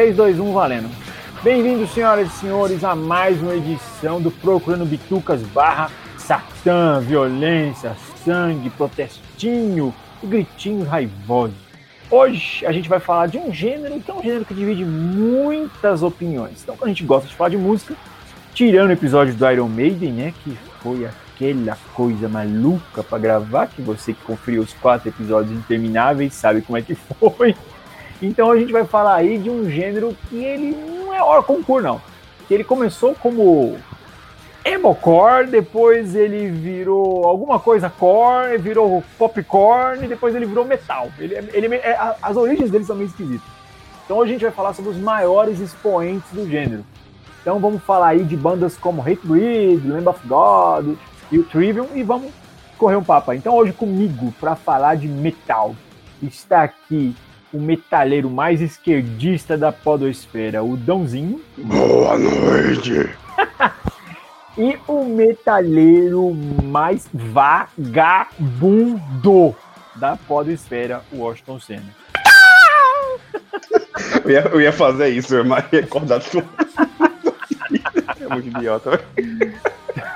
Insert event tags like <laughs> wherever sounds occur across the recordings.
3, 2, 1, valendo. Bem-vindos, senhoras e senhores, a mais uma edição do Procurando Bitucas barra Satã, violência, sangue, protestinho e gritinhos raivosos. Hoje a gente vai falar de um gênero que é um gênero que divide muitas opiniões. Então, quando a gente gosta de falar de música, tirando o episódio do Iron Maiden, né, que foi aquela coisa maluca para gravar, que você que conferiu os quatro episódios intermináveis sabe como é que <laughs> foi. Então a gente vai falar aí de um gênero que ele não é hora concurso, não. Que ele começou como emocore, depois ele virou alguma coisa core, virou popcorn, e depois ele virou metal. Ele, ele, é, as origens dele são meio esquisitas. Então hoje a gente vai falar sobre os maiores expoentes do gênero. Então vamos falar aí de bandas como Hate Breed, Lamb of God e o Trivium e vamos correr um papo. Então hoje comigo para falar de metal está aqui o metaleiro mais esquerdista da podosfera, o Dãozinho. Boa noite. <laughs> e o metaleiro mais vagabundo da podosfera, o Washington Senna. eu, ia, eu ia fazer isso, mas ia acordar tudo. <laughs> é muito idiota.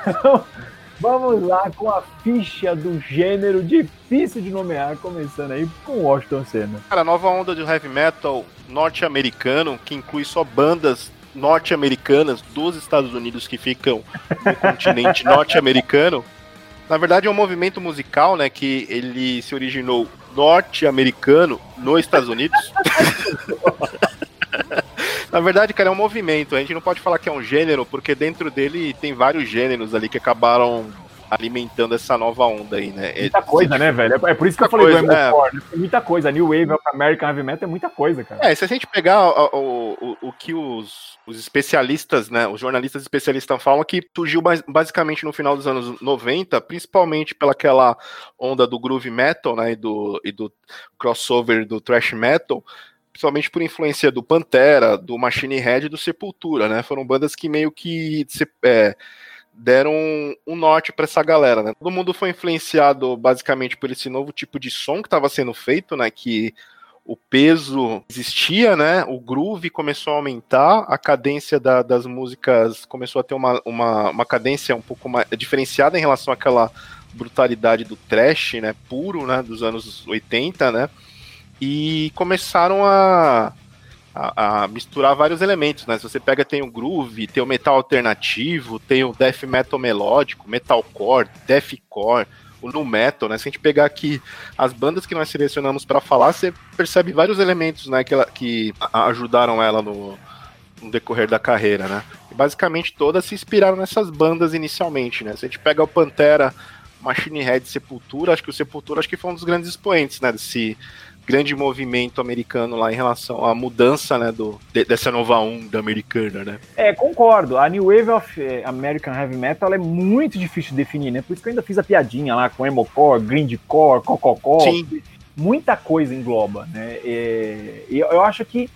Então, <laughs> Vamos lá com a ficha do gênero difícil de nomear, começando aí com Washington Senna. Cara, a nova onda do heavy metal norte-americano, que inclui só bandas norte-americanas dos Estados Unidos que ficam no <laughs> continente norte-americano. Na verdade, é um movimento musical, né, que ele se originou norte-americano nos Estados Unidos. <laughs> <laughs> Na verdade, cara, é um movimento. A gente não pode falar que é um gênero, porque dentro dele tem vários gêneros ali que acabaram alimentando essa nova onda aí, né? Muita coisa, né, velho? É por isso que eu falei coisa, do é. muita coisa. New Wave American Heavy Metal é muita coisa, cara. É, se a gente pegar o, o, o, que os, os especialistas, né, os jornalistas especialistas falam que surgiu basicamente no final dos anos 90, principalmente pelaquela onda do groove metal, né, e do, e do crossover do thrash metal, principalmente por influência do Pantera, do Machine Head e do Sepultura, né? Foram bandas que meio que é, deram um norte para essa galera, né? Todo mundo foi influenciado basicamente por esse novo tipo de som que estava sendo feito, né? Que o peso existia, né? O groove começou a aumentar, a cadência da, das músicas começou a ter uma, uma, uma cadência um pouco mais diferenciada em relação àquela brutalidade do trash, né? Puro, né? Dos anos 80, né? E começaram a, a, a, misturar vários elementos, né? Se você pega, tem o groove, tem o metal alternativo, tem o death metal melódico, metalcore, deathcore, o nu metal, né? Se a gente pegar aqui as bandas que nós selecionamos para falar, você percebe vários elementos, né, que, ela, que ajudaram ela no, no decorrer da carreira, né? E basicamente todas se inspiraram nessas bandas inicialmente, né? Se a gente pega o Pantera, Machine Head, Sepultura, acho que o Sepultura acho que foi um dos grandes expoentes, né, desse grande movimento americano lá em relação à mudança, né, do, de, dessa nova onda americana, né? É, concordo. A New Wave of eh, American Heavy Metal é muito difícil de definir, né? Por isso que eu ainda fiz a piadinha lá com emocore, grindcore, cococó. Sim. Muita coisa engloba, né? É, e eu, eu acho que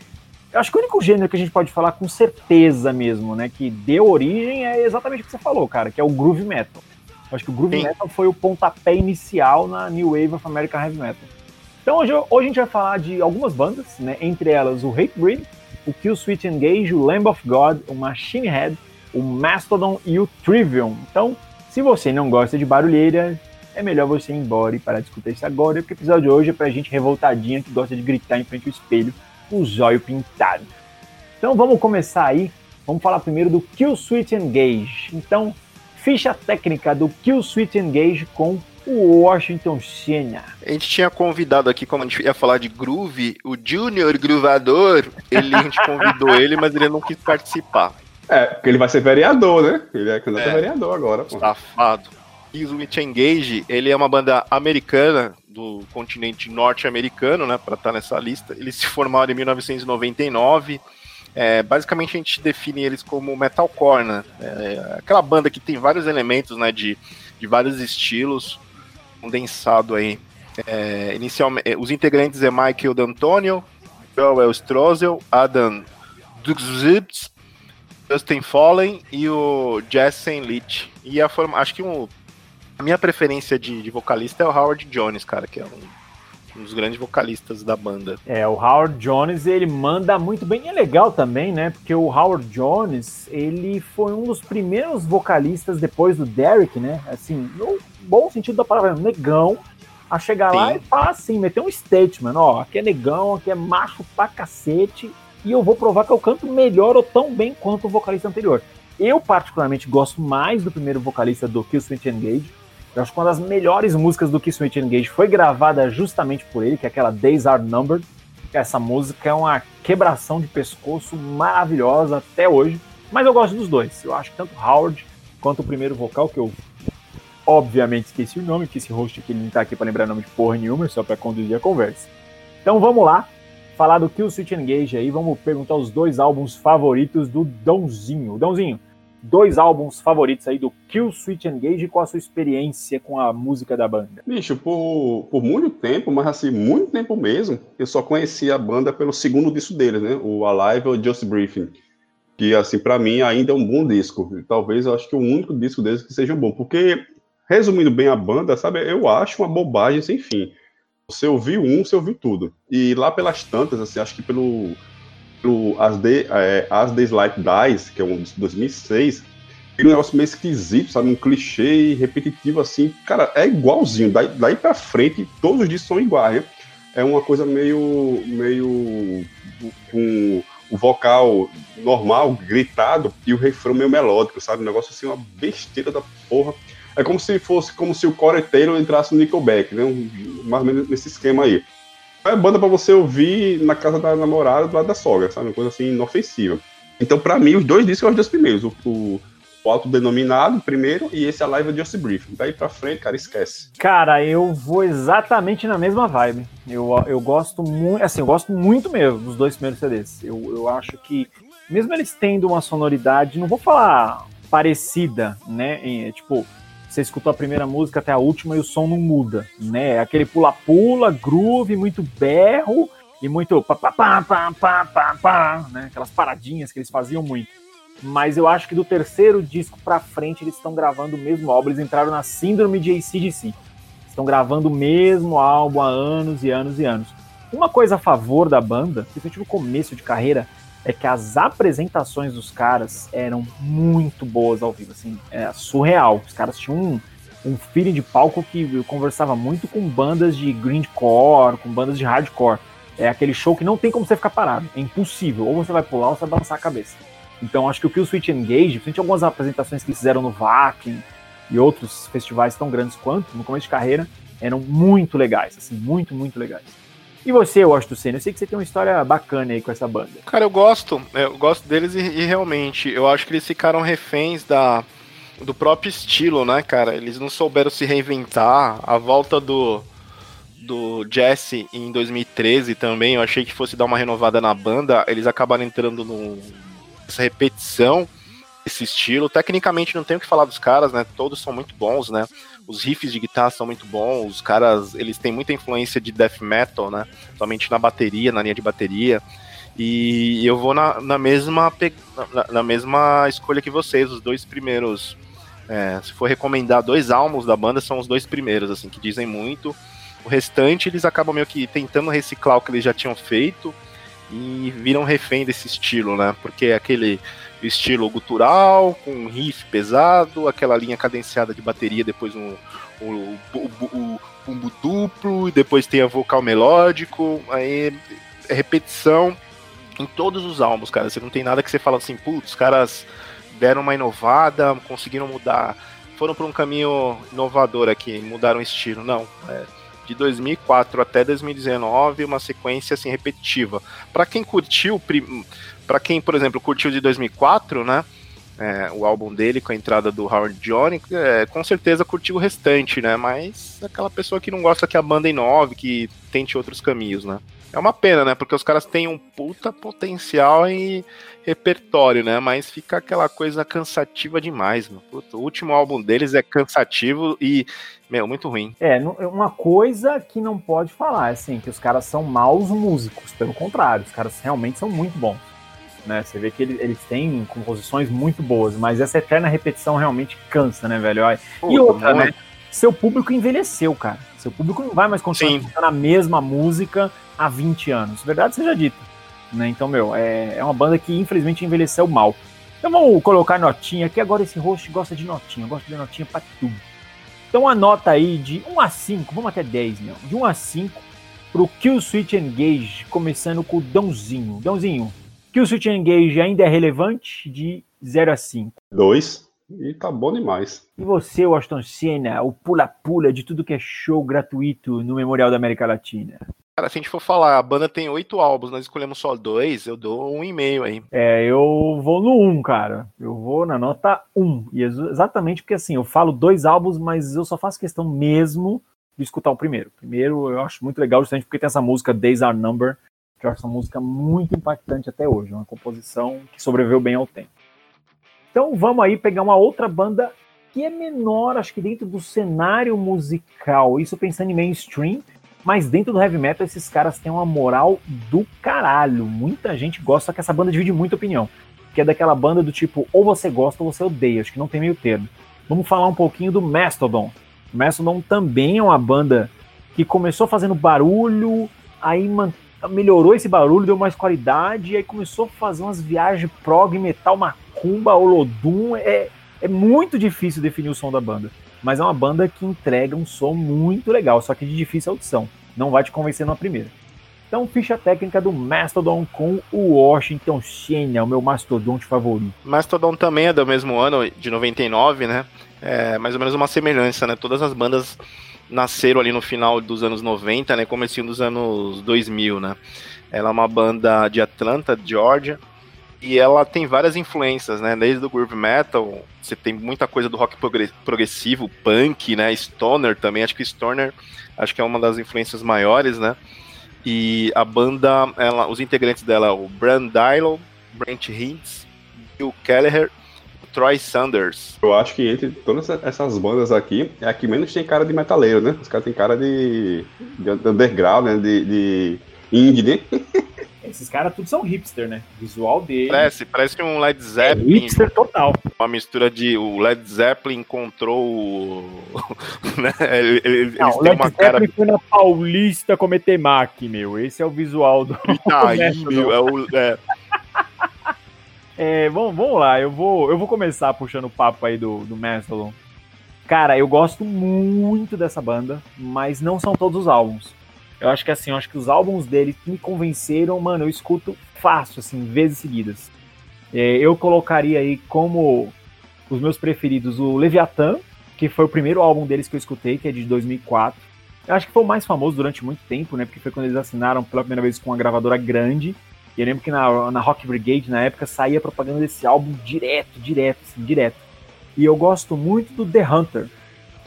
eu acho que o único gênero que a gente pode falar com certeza mesmo, né, que deu origem é exatamente o que você falou, cara, que é o groove metal. Eu acho que o groove Sim. metal foi o pontapé inicial na New Wave of American Heavy Metal. Então hoje, hoje a gente vai falar de algumas bandas, né? Entre elas o Hatebreed, o Kill Switch Engage, o Lamb of God, o Machine Head, o Mastodon e o Trivium. Então, se você não gosta de barulheira, é melhor você ir embora e parar de escutar isso agora, porque o episódio de hoje é pra gente revoltadinha que gosta de gritar em frente ao espelho com o zóio pintado. Então vamos começar aí. Vamos falar primeiro do Kill Switch Engage. Então, ficha técnica do Kill Switch Engage com o Washington Senna. A gente tinha convidado aqui, como a gente ia falar de groove, o Junior Groovador, ele, a gente convidou ele, mas ele não quis participar. É, porque ele vai ser vereador, né? Ele é candidato é, vereador agora. Pô. Safado. E o Switch Engage, ele é uma banda americana, do continente norte-americano, né, para estar tá nessa lista. Eles se formaram em 1999. É, basicamente a gente define eles como metalcore, né? É, aquela banda que tem vários elementos, né, de, de vários estilos condensado aí. É, inicialmente, é, os integrantes é Michael D'Antonio, Joel Strozel, Adam Duxzibs, Justin Fallen e o Jessen Leach. E a forma, acho que um, a minha preferência de, de, vocalista é o Howard Jones, cara, que é um Um dos grandes vocalistas da banda. É, o Howard Jones, ele manda muito bem. E é legal também, né? Porque o Howard Jones, ele foi um dos primeiros vocalistas depois do Derek, né? Assim, no bom sentido da palavra, negão, a chegar Sim. lá e falar assim, meter um statement, ó, aqui é negão, aqui é macho pra cacete, e eu vou provar que eu canto melhor ou tão bem quanto o vocalista anterior. Eu, particularmente, gosto mais do primeiro vocalista do Kill Switch Engage. Eu acho que uma das melhores músicas do Kill Switch Engage foi gravada justamente por ele, que é aquela Days Are Numbered. Essa música é uma quebração de pescoço maravilhosa até hoje. Mas eu gosto dos dois. Eu acho que tanto Howard quanto o primeiro vocal, que eu obviamente esqueci o nome, que esse host aqui não tá aqui para lembrar nome de porra nenhuma, só para conduzir a conversa. Então vamos lá falar do Kill Switch Engage aí, vamos perguntar os dois álbuns favoritos do Dãozinho. Dãozinho, dois álbuns favoritos aí do Kill Switch Engage e qual a sua experiência com a música da banda? Bicho, por, por muito tempo, mas assim, muito tempo mesmo, eu só conhecia a banda pelo segundo disco deles, né? O Alive ou Just Briefing. Que, assim, para mim ainda é um bom disco. Talvez eu acho que o único disco deles que seja bom. Porque, resumindo bem a banda, sabe, eu acho uma bobagem sem fim. Você ouviu um, você ouviu tudo. E lá pelas tantas, assim, acho que pelo, pelo As, Day, é, As Days Like Dies, que é um de 2006, tem um negócio meio esquisito, sabe? Um clichê repetitivo, assim. Cara, é igualzinho. Daí, daí pra frente, todos os discos são iguais. Né? É uma coisa meio. meio. com o vocal normal, gritado, e o refrão meio melódico, sabe? Um negócio assim, uma besteira da porra. É como se fosse como se o Corey Taylor entrasse no Nickelback, né? Um, mais ou menos nesse esquema aí. É banda para você ouvir na casa da namorada do lado da sogra, sabe? Uma coisa assim inofensiva. Então, para mim, os dois discos são os dois primeiros. O, o, o autodenominado primeiro e esse Alive Just Brief. Daí pra frente, cara, esquece. Cara, eu vou exatamente na mesma vibe. Eu, eu gosto muito, assim, eu gosto muito mesmo dos dois primeiros CDs. Eu, eu acho que, mesmo eles tendo uma sonoridade, não vou falar parecida, né? Tipo, você escutou a primeira música até a última e o som não muda, né? É aquele pula-pula, groove, muito berro e muito pá, pá, pá, pá, pá, pá, pá, né? Aquelas paradinhas que eles faziam muito. Mas eu acho que do terceiro disco pra frente eles estão gravando o mesmo álbum. Eles entraram na síndrome de ACDC. Estão gravando o mesmo álbum há anos e anos e anos. Uma coisa a favor da banda, principalmente no começo de carreira, é que as apresentações dos caras eram muito boas ao vivo, assim, é surreal. Os caras tinham um, um feeling de palco que eu conversava muito com bandas de grindcore, com bandas de hardcore. É aquele show que não tem como você ficar parado, é impossível. Ou você vai pular ou você vai balançar a cabeça. Então acho que o Kill Switch Engage, principalmente algumas apresentações que fizeram no Vakin e outros festivais tão grandes quanto, no começo de carreira, eram muito legais, assim, muito, muito legais. E você, Washington Senna? Eu sei que você tem uma história bacana aí com essa banda. Cara, eu gosto. Eu gosto deles e, e realmente, eu acho que eles ficaram reféns da, do próprio estilo, né, cara? Eles não souberam se reinventar. A volta do, do Jesse em 2013 também, eu achei que fosse dar uma renovada na banda. Eles acabaram entrando nessa repetição, esse estilo. Tecnicamente não tenho o que falar dos caras, né? Todos são muito bons, né? Os riffs de guitarra são muito bons, os caras, eles têm muita influência de death metal, né? Somente na bateria, na linha de bateria. E eu vou na, na mesma na, na, mesma escolha que vocês, os dois primeiros. É, se for recomendar dois álbuns da banda, são os dois primeiros, assim, que dizem muito. O restante eles acabam meio que tentando reciclar o que eles já tinham feito e viram refém desse estilo, né? Porque é aquele estilo gutural, com um riff pesado, aquela linha cadenciada de bateria, depois um, um, um, um duplo, e depois tem a vocal melódico, aí é repetição em todos os álbuns, cara. Você não tem nada que você fala assim, putz, os caras deram uma inovada, conseguiram mudar, foram para um caminho inovador aqui, mudaram o estilo. Não, é, de 2004 até 2019, uma sequência assim repetitiva. Para quem curtiu para quem, por exemplo, curtiu de 2004, né? É, o álbum dele com a entrada do Howard Johnny, é, com certeza curtiu o restante, né? Mas aquela pessoa que não gosta que a banda inove, que tente outros caminhos, né? É uma pena, né? Porque os caras têm um puta potencial e repertório, né? Mas fica aquela coisa cansativa demais, mano. Puta, o último álbum deles é cansativo e, meu, muito ruim. É, é, uma coisa que não pode falar, assim, que os caras são maus músicos. Pelo contrário, os caras realmente são muito bons né? Você vê que eles, eles têm composições muito boas, mas essa eterna repetição realmente cansa, né, velho? E outra, né? Seu público envelheceu, cara. O público não vai mais continuar escutando a mesma música há 20 anos. Verdade seja dita. Né? Então, meu, é, é uma banda que infelizmente envelheceu mal. Então vamos colocar notinha aqui. Agora esse host gosta de notinha, gosta de notinha pra tudo. Então a nota aí de 1 a 5, vamos até 10, meu. De 1 a 5 pro Kill Switch Engage, começando com o Dãozinho. Dãozinho, Kill Switch Engage ainda é relevante de 0 a 5? 2. E tá bom demais. E você, Washington Senna, o pula-pula de tudo que é show gratuito no Memorial da América Latina? Cara, se a gente for falar, a banda tem oito álbuns, nós escolhemos só dois, eu dou um e meio aí. É, eu vou no um, cara. Eu vou na nota um. E exatamente porque assim, eu falo dois álbuns, mas eu só faço questão mesmo de escutar o primeiro. Primeiro eu acho muito legal, justamente porque tem essa música Days Are Number, que eu acho essa música muito impactante até hoje. Uma composição que sobreviveu bem ao tempo. Então vamos aí pegar uma outra banda que é menor, acho que dentro do cenário musical. Isso pensando em mainstream, mas dentro do heavy metal, esses caras têm uma moral do caralho. Muita gente gosta, que essa banda divide muita opinião. Que é daquela banda do tipo, ou você gosta ou você odeia. Acho que não tem meio termo. Vamos falar um pouquinho do Mastodon. Mastodon também é uma banda que começou fazendo barulho, aí melhorou esse barulho, deu mais qualidade, e aí começou a fazer umas viagens prog, metal, macumba, holodum. É, é muito difícil definir o som da banda mas é uma banda que entrega um som muito legal, só que de difícil audição. Não vai te convencer na primeira. Então, ficha técnica do Mastodon com o Washington Xenia, o meu mastodonte favorito. Mastodon também é do mesmo ano, de 99, né? É mais ou menos uma semelhança, né? Todas as bandas nasceram ali no final dos anos 90, né? Comecinho dos anos 2000, né? Ela é uma banda de Atlanta, Georgia, e ela tem várias influências, né? Desde o groove metal, você tem muita coisa do rock progressivo, punk, né? Stoner também, acho que Stoner acho que é uma das influências maiores, né? E a banda, ela, os integrantes dela, o Brand Dylo, Brent Hintz, Bill Kelleher, Troy Sanders. Eu acho que entre todas essas bandas aqui, é a que menos tem cara de metaleiro, né? Os caras têm cara de, de underground, né? De, de indie, né? <laughs> Esses caras tudo são hipster, né? O visual dele. Parece, parece um Led Zeppelin. É hipster total. Uma mistura de. O Led Zeppelin encontrou o. <laughs> né? Ele, ele, Não, o Led Zeppelin cara... foi na Paulista cometer mac, meu. Esse é o visual do. <laughs> Aí, meu, é o. É... é, vamos, vamos lá, eu vou, eu vou começar puxando o papo aí do, do Mastodon. Cara, eu gosto muito dessa banda, mas não são todos os álbuns. Eu acho que assim, eu acho que os álbuns dele me convenceram, mano, eu escuto fácil, assim, vezes seguidas. É, eu colocaria aí como os meus preferidos o Leviathan, que foi o primeiro álbum deles que eu escutei, que é de 2004. Eu acho que foi o mais famoso durante muito tempo, né? Porque foi quando eles assinaram pela primeira vez com uma gravadora grande. E eu lembro que na, na Rock Brigade, na época, saía propaganda desse álbum direto, direto, assim, direto. E eu gosto muito do The Hunter.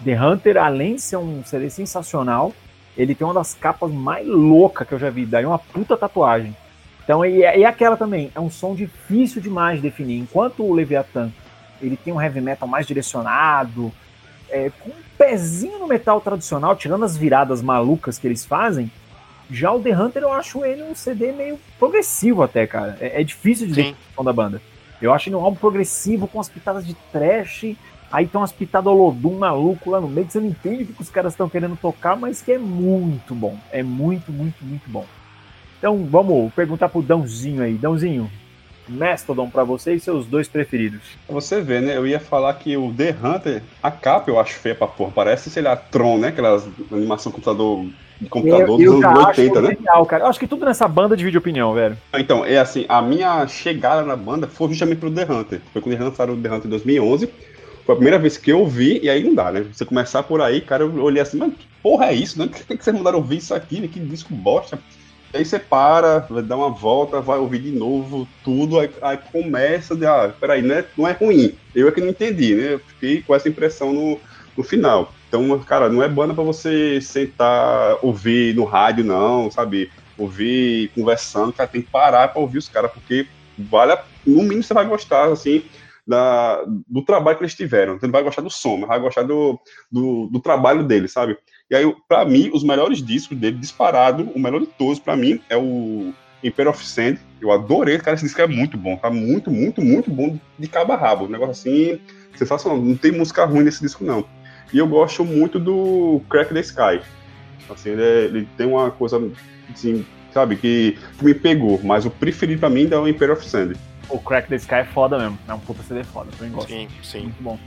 The Hunter, além de ser um CD sensacional, ele tem uma das capas mais loucas que eu já vi, daí uma puta tatuagem. Então, e, e aquela também, é um som difícil demais de definir. Enquanto o Leviathan, ele tem um heavy metal mais direcionado, é, com um pezinho no metal tradicional, tirando as viradas malucas que eles fazem, já o The Hunter eu acho ele um CD meio progressivo até, cara. É, é difícil de o som da banda. Eu acho ele um álbum progressivo com as pitadas de trash Aí tem umas pitadas Olodum maluco lá no meio que você não entende o que os caras estão querendo tocar, mas que é muito bom. É muito, muito, muito bom. Então vamos perguntar pro Dãozinho aí. Dãozinho, Mastodon para você e seus dois preferidos. Você vê, né? Eu ia falar que o The Hunter, a capa eu acho feia pra porra. Parece, sei lá, Tron, né? Aquelas animação computador de computador eu, dos anos 80, né? Genial, cara. Eu acho que tudo nessa banda divide opinião, velho. Então, é assim, a minha chegada na banda foi justamente pro The Hunter. Foi quando eles lançaram o The Hunter em 2011. Foi a primeira vez que eu vi, e aí não dá, né? Você começar por aí, cara, eu olhei assim, mas que porra é isso, né? <laughs> Por que vocês mandaram ouvir isso aqui, né? Que disco bosta. Aí você para, dar uma volta, vai ouvir de novo tudo, aí, aí começa de, ah, peraí, né? não é ruim. Eu é que não entendi, né? Eu fiquei com essa impressão no, no final. Então, cara, não é banda para você sentar, ouvir no rádio, não, sabe? Ouvir conversando, cara, tem que parar para ouvir os caras, porque vale, a, no mínimo você vai gostar, assim, da, do trabalho que eles tiveram. Ele vai gostar do som, vai gostar do, do, do trabalho dele, sabe? E aí, para mim, os melhores discos dele, disparado, o melhor de todos, para mim, é o Imperial of Sand. Eu adorei, cara, esse disco é muito bom, tá muito, muito, muito bom de cabo a rabo. Um negócio assim, sensacional. Não tem música ruim nesse disco, não. E eu gosto muito do Crack the Sky. Assim, ele, é, ele tem uma coisa, assim, sabe, que, que, me pegou, mas o preferido pra mim é o Imperial of Sand. O Crack the Sky é foda mesmo, é um puta CD foda, eu gosto. Sim, sim. Muito bom.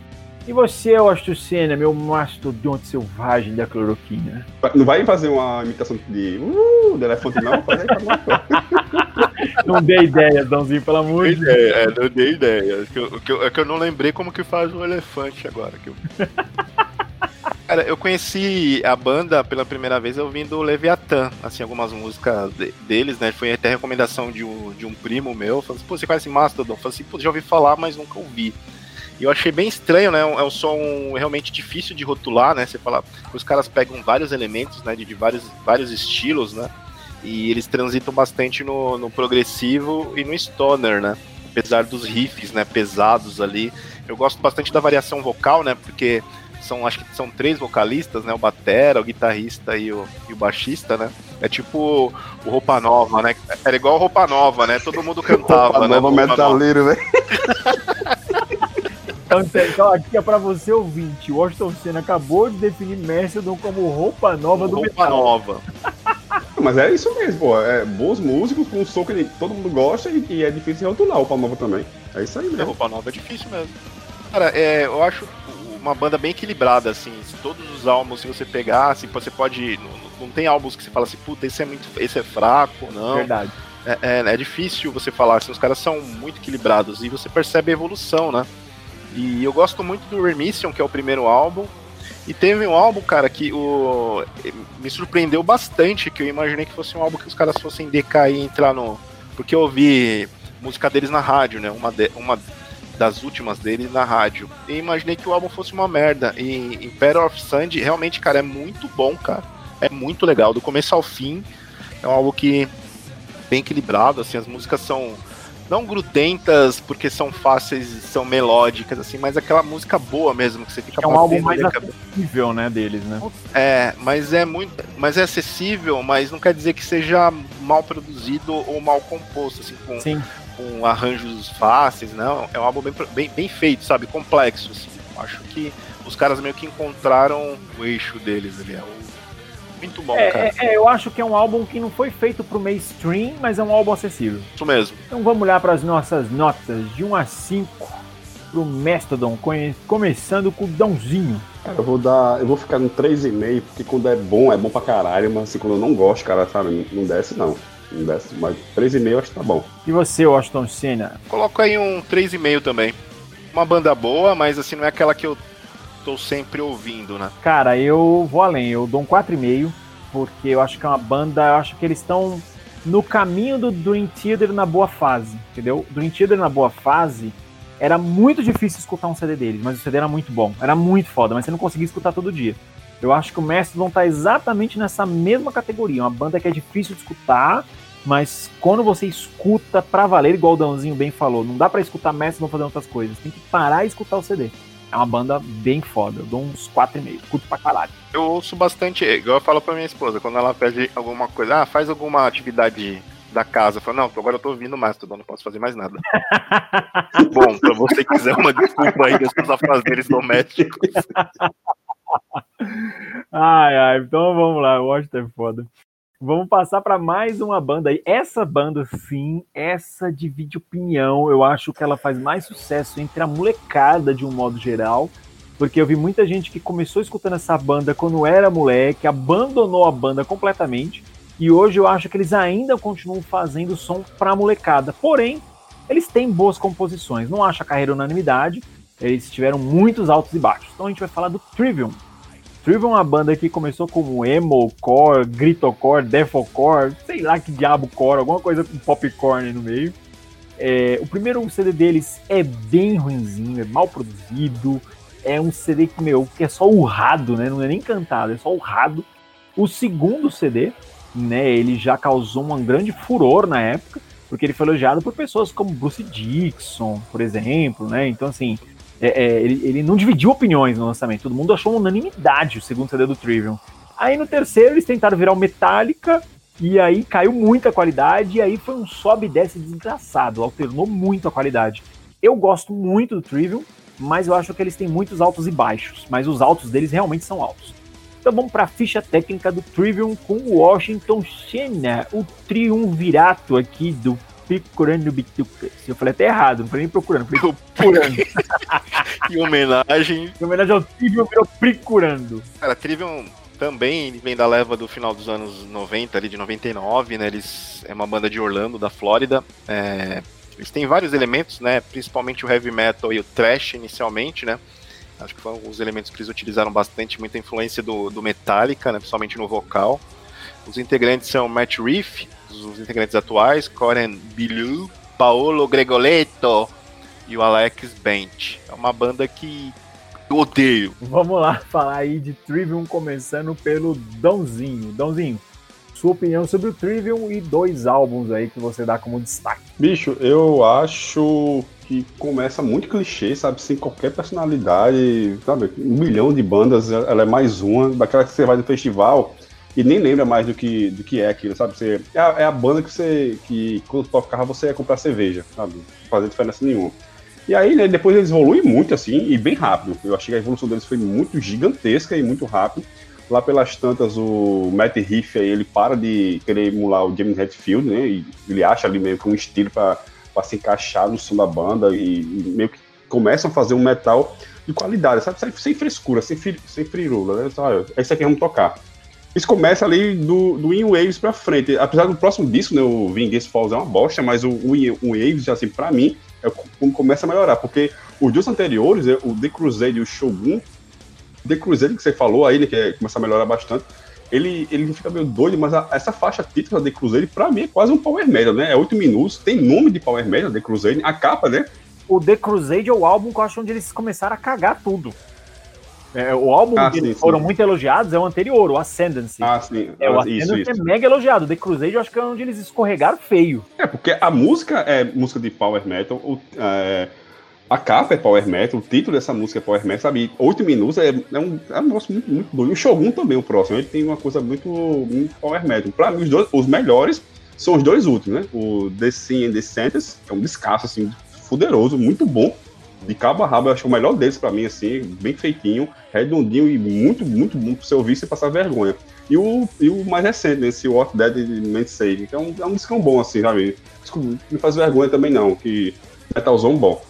E você, Ostucena, meu mastodonte selvagem da cloroquina? Não vai fazer uma imitação de uh, do elefante, não? Faz aí pra <laughs> Não dei ideia, Dãozinho, pelo amor de Deus. É, não dei ideia. É que, eu, que, eu, é que eu não lembrei como que faz o elefante agora. Que eu... <laughs> Cara, eu conheci a banda pela primeira vez ouvindo Leviathan, assim, algumas músicas de, deles, né? Foi até recomendação de um, de um primo meu. Falei assim, pô, você conhece Mastodon? Falei assim, pô, já ouvi falar, mas nunca ouvi. E eu achei bem estranho, né? É um som realmente difícil de rotular, né? Você fala, os caras pegam vários elementos, né? De, de vários, vários estilos, né? E eles transitam bastante no, no progressivo e no stoner, né? Apesar dos riffs, né? Pesados ali. Eu gosto bastante da variação vocal, né? Porque são, acho que são três vocalistas, né? O batera, o guitarrista e o, e o baixista, né? É tipo o Roupa Nova, né? Era igual Roupa Nova, né? Todo mundo cantava, roupa né? Nova metaleiro, velho. <laughs> Então, então, aqui é pra você ouvinte. O Washington Senna acabou de definir Mastodon como roupa nova do roupa metal. nova. <laughs> Mas é isso mesmo, pô. É bons músicos com um som que todo mundo gosta e que é difícil rotular roupa nova também. É isso aí É, mesmo. roupa nova é difícil mesmo. Cara, é, eu acho uma banda bem equilibrada, assim. Se todos os álbuns, se você pegar, assim, você pode. Não, não tem álbuns que você fala assim, puta, esse é muito. Esse é fraco, não. Verdade. É, é, é difícil você falar, assim, os caras são muito equilibrados e você percebe a evolução, né? E eu gosto muito do Remission, que é o primeiro álbum. E teve um álbum, cara, que o... me surpreendeu bastante, que eu imaginei que fosse um álbum que os caras fossem decair e entrar no. Porque eu ouvi música deles na rádio, né? Uma, de... uma das últimas deles na rádio. E imaginei que o álbum fosse uma merda. E Imperial of Sand, realmente, cara, é muito bom, cara. É muito legal, do começo ao fim. É um álbum que bem equilibrado, assim, as músicas são não grudentas porque são fáceis, são melódicas, assim, mas aquela música boa mesmo, que você fica É um álbum mais acessível, né, deles, né? É, mas é muito. Mas é acessível, mas não quer dizer que seja mal produzido ou mal composto, assim, com, Sim. com arranjos fáceis, não. É um álbum bem, bem, bem feito, sabe? Complexo, assim. Acho que os caras meio que encontraram o eixo deles ali. É o- muito bom, É, cara. é, é, eu acho que é um álbum que não foi feito pro mainstream, mas é um álbum acessível. Isso mesmo. Então vamos olhar para as nossas notas de 1 a 5 pro Mastodon, começando com o Dãozinho. Cara, eu vou dar. Eu vou ficar no 3,5, porque quando é bom, é bom pra caralho, mas assim, quando eu não gosto, cara, sabe, não desce não. Não desce, mas 3,5 eu acho que tá bom. E você, Washington Senna? Coloco aí um 3,5 também. Uma banda boa, mas assim, não é aquela que eu tô sempre ouvindo, né? Cara, eu vou além, eu dou um 4,5, porque eu acho que é uma banda, eu acho que eles estão no caminho do Dream Theater na boa fase, entendeu? Dream Theater na boa fase era muito difícil escutar um CD deles, mas o CD era muito bom, era muito foda, mas você não conseguia escutar todo dia. Eu acho que o Mastodon tá exatamente nessa mesma categoria, uma banda que é difícil de escutar, mas quando você escuta pra valer, igual o Dãozinho bem falou, não dá pra escutar Mastodon fazendo outras coisas, tem que parar e escutar o CD. É uma banda bem foda, eu dou uns 4,5, curto pra caralho. Eu ouço bastante, igual eu falo pra minha esposa, quando ela pede alguma coisa, ah, faz alguma atividade da casa. Eu falo, não, agora eu tô ouvindo Mastodon, não posso fazer mais nada. <laughs> Bom, pra você quiser uma desculpa aí desses afazeres domésticos. <laughs> Ai, ai, então vamos lá, o Washington é foda. Vamos passar para mais uma banda aí. Essa banda, sim, essa divide opinião. Eu acho que ela faz mais sucesso entre a molecada de um modo geral. Porque eu vi muita gente que começou escutando essa banda quando era moleque, abandonou a banda completamente. E hoje eu acho que eles ainda continuam fazendo som pra molecada. Porém, eles têm boas composições. Não acho a carreira unanimidade. Eles tiveram muitos altos e baixos. Então a gente vai falar do Trivium. Trivium é uma banda que começou como emo core, gritocore, deathcore, sei lá que diabo core, alguma coisa com popcorn no meio. É, o primeiro CD deles é bem ruinzinho, é mal produzido, é um CD que, meu, que é só urrado, né? Não é nem cantado, é só urrado. O segundo CD, né, ele já causou um grande furor na época, porque ele foi elogiado por pessoas como Bruce Dixon, por exemplo, né? Então, assim, é, é, ele, ele não dividiu opiniões no lançamento, todo mundo achou unanimidade o segundo CD do Trivium. Aí no terceiro eles tentaram virar o Metallica, e aí caiu muita qualidade, e aí foi um sobe e desce desgraçado, alternou muito a qualidade. Eu gosto muito do Trivium, mas eu acho que eles têm muitos altos e baixos, mas os altos deles realmente são altos. Então vamos para a ficha técnica do Trivium com o Washington Senna, o triunvirato aqui do Procurando Bitucas. Eu falei até errado, não falei nem procurando, falei procurando. <laughs> em homenagem. Em homenagem ao Trivium, virou procurando. Cara, Trivium também vem da leva do final dos anos 90, ali de 99, né? Eles é uma banda de Orlando, da Flórida. É, eles têm vários elementos, né? Principalmente o heavy metal e o thrash inicialmente, né? Acho que foram os elementos que eles utilizaram bastante, muita influência do, do Metallica, né, principalmente no vocal. Os integrantes são Matt Reef, os integrantes atuais, Coren Bilu, Paolo Gregoletto e o Alex Bent. É uma banda que eu odeio. Vamos lá falar aí de Trivium, começando pelo Dãozinho. Dãozinho, sua opinião sobre o Trivium e dois álbuns aí que você dá como destaque. Bicho, eu acho que começa muito clichê, sabe? Sem qualquer personalidade, sabe? Um milhão de bandas, ela é mais uma, daquela que você vai no festival e nem lembra mais do que, do que é aquilo, sabe? Você, é, a, é a banda que você, que quando tocava você ia comprar cerveja, sabe? Não fazia diferença nenhuma. E aí, né, depois eles evoluem muito, assim, e bem rápido. Eu achei que a evolução deles foi muito gigantesca e muito rápido. Lá pelas tantas, o Matt Riff aí, ele para de querer emular o James Hetfield, né? E ele acha ali meio que um estilo para se encaixar no som da banda e, e, meio que começam a fazer um metal de qualidade, sabe? Sem, frescura, sem, sem frirula, né? Sabe? Isso aqui vamos tocar. Isso começa ali do, do In Waves pra frente. Apesar do próximo disco, né, o Vingança Falls é uma bosta, mas o, o In Waves, assim, pra mim, é como começa a melhorar, porque os dois anteriores, né, o The Crusade e o Shogun, The Crusade que você falou aí, né, que é, começa a melhorar bastante, ele, ele fica meio doido, mas a, essa faixa típica da The Crusader, pra mim, é quase um Power Metal, né? É 8 minutos, tem nome de Power Metal, The Crusader, a capa, né? O The Crusade é o álbum que eu acho onde eles começaram a cagar tudo. É, o álbum ah, que sim, foram sim. muito elogiados é o anterior, o Ascendancy. Ah, sim. É, o ah, Ascendancy isso, é isso. mega elogiado. The Crusade eu acho que é onde eles escorregaram feio. É, porque a música é música de Power Metal, o, é, a capa é Power Metal, o título dessa música é Power Metal, sabe? Oito minutos é, é, um, é um negócio muito, muito doido. O Shogun também, o próximo, ele tem uma coisa muito, muito Power Metal. Pra mim, os, dois, os melhores são os dois últimos, né? O The Scene and The Sentence, que é um descasso, assim, fuderoso, muito bom. De cabo a rabo, eu acho o melhor deles pra mim, assim, bem feitinho, redondinho e muito, muito bom pro você ouvir sem passar vergonha. E o, e o mais recente, né, esse What Dead Man Say, que é um, é um discão bom, assim, sabe? Não faz vergonha também, não, que metalzão bom.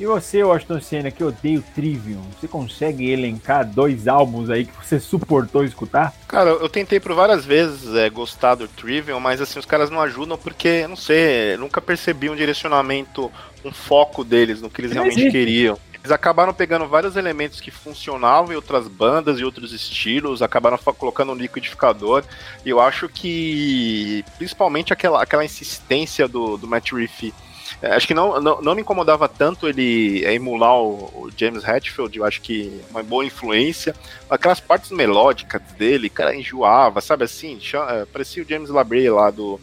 E você, Washington Senna, que odeia o Trivium, você consegue elencar dois álbuns aí que você suportou escutar? Cara, eu tentei por várias vezes é, gostar do Trivium, mas assim, os caras não ajudam porque, não sei, nunca percebi um direcionamento, um foco deles no que eles realmente existe. queriam. Eles acabaram pegando vários elementos que funcionavam em outras bandas e outros estilos, acabaram colocando um liquidificador. E eu acho que, principalmente aquela, aquela insistência do, do Matt Riff acho que não, não, não, me incomodava tanto ele emular o, o, James Hetfield, eu acho que uma boa influência. Aquelas partes melódicas dele, cara, enjoava, sabe assim? É, parecia o James Labrie lá do,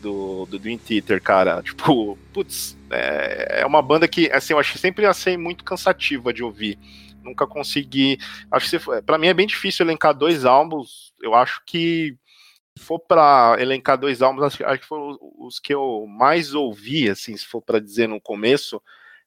do, do Dream Theater, cara. Tipo, putz, é, é uma banda que, assim, eu acho que sempre ser muito cansativa de ouvir. Nunca consegui. Acho que para mim é bem difícil elencar dois álbuns. Eu acho que for para elencar dois álbuns, acho, acho, que foram os, que eu mais ouvi, assim, se for para dizer no começo,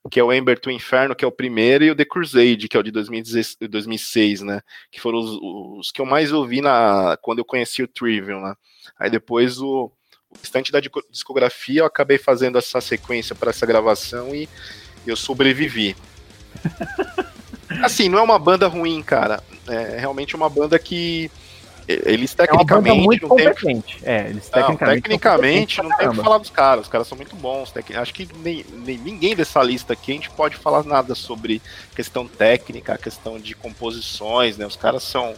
que é o Ember to Inferno, que é o primeiro, e o The Crusade, que é o de 2016, 2006, né? Que foram os, os, que eu mais ouvi na, quando eu conheci o Trivium, né? Aí depois o, o restante da discografia eu acabei fazendo essa sequência para essa gravação e eu sobrevivi. <laughs> Assim, não é uma banda ruim, cara. É realmente uma banda que eles tecnicamente. É uma muito competente. Tempo... É, eles tecnicamente. Não, tecnicamente não tem o que falar dos caras. Os caras são muito bons. Tec... Acho que nem, nem, ninguém dessa lista aqui a gente pode falar nada sobre questão técnica, questão de composições, né? Os caras são,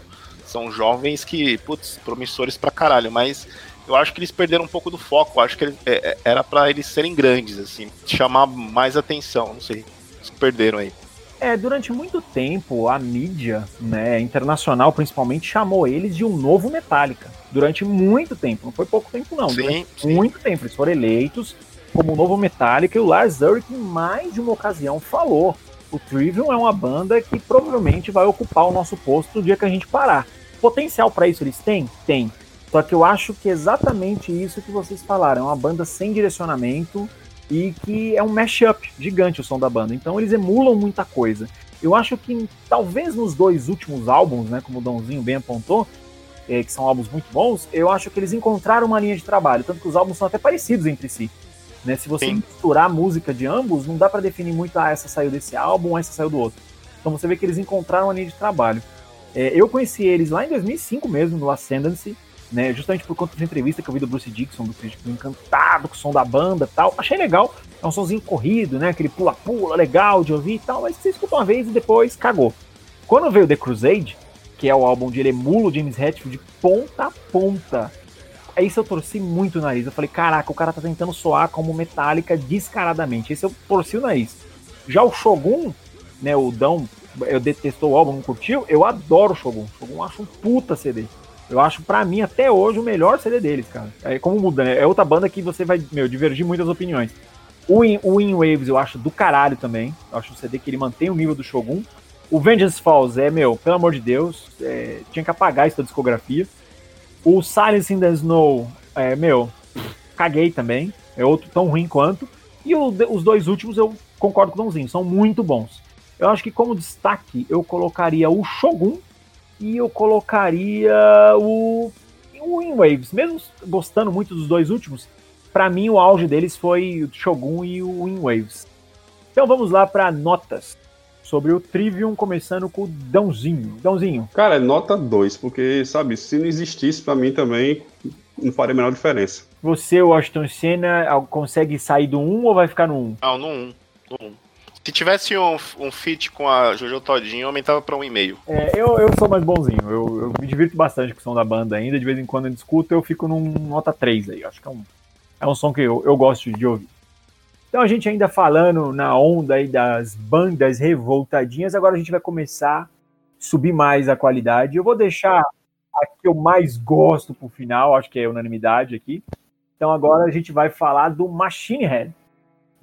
são jovens que, putz, promissores pra caralho, mas eu acho que eles perderam um pouco do foco. Eu acho que é, é era para eles serem grandes, assim, chamar mais atenção. Não sei. Eles perderam aí. É, durante muito tempo a mídia, né, internacional principalmente, chamou eles de um novo Metallica. Durante muito tempo, não foi pouco tempo não, sim, sim. muito tempo. Eles foram eleitos como o novo Metallica e o Lars Ulrich em mais de uma ocasião falou o Trivium é uma banda que provavelmente vai ocupar o nosso posto no dia que a gente parar. Potencial para isso eles têm? Tem. Só que eu acho que é exatamente isso que vocês falaram. É uma banda sem direcionamento, e que é um mashup gigante o som da banda. Então eles emulam muita coisa. Eu acho que talvez nos dois últimos álbuns, né, como o Dãozinho bem apontou, é, que são álbuns muito bons, eu acho que eles encontraram uma linha de trabalho, tanto que os álbuns são até parecidos entre si. Né? Se você Sim. misturar a música de ambos, não dá para definir muito, ah, essa saiu desse álbum, essa saiu do outro. Então você vê que eles encontraram uma linha de trabalho. É, eu conheci eles lá em 2005 mesmo, no Ascendancy, né, justamente por conta da entrevista que eu vi do Bruce Dixon, do crítico encantado com o som da banda tal. Achei legal, é um somzinho corrido, né, aquele pula-pula legal de ouvir e tal, mas você escuta uma vez e depois cagou. Quando veio The Crusade, que é o álbum onde ele emula o James Hetfield de ponta a ponta, aí isso eu torci muito o nariz. Eu falei, caraca, o cara tá tentando soar como Metallica descaradamente. Esse eu torci o nariz. Já o Shogun, né, o Dão, eu detestou o álbum, não curtiu, eu adoro o Shogun. O Shogun acho um puta CD. Eu acho, para mim, até hoje, o melhor CD deles, cara. É como muda, né? É outra banda que você vai, meu, divergir muitas opiniões. O In, o In Waves eu acho do caralho também. Eu acho um CD que ele mantém o nível do Shogun. O Vengeance Falls é, meu, pelo amor de Deus, é, tinha que apagar isso da discografia. O Silence in the Snow, é, meu, caguei também. É outro tão ruim quanto. E o, os dois últimos eu concordo com o Donzinho, são muito bons. Eu acho que como destaque eu colocaria o Shogun e eu colocaria o, o In Waves. Mesmo gostando muito dos dois últimos, para mim o auge deles foi o Shogun e o In Waves. Então vamos lá para notas sobre o Trivium, começando com o Dãozinho. Dãozinho. Cara, é nota 2, porque, sabe, se não existisse para mim também, não faria a menor diferença. Você, o Washington Senna, consegue sair do 1 um, ou vai ficar no 1? Um? Não, no 1. Um, no 1. Um. Se tivesse um, um feat com a Jojo Todinho, aumentava pra um e meio. É, eu, eu sou mais bonzinho. Eu, eu, me divirto bastante com o som da banda ainda. De vez em quando eu discuto, eu fico num nota 3 aí. Acho que é um, é um som que eu, eu gosto de ouvir. Então a gente ainda falando na onda aí das bandas revoltadinhas, agora a gente vai começar a subir mais a qualidade. Eu vou deixar a que eu mais gosto pro final, acho que é unanimidade aqui. Então agora a gente vai falar do Machine Head.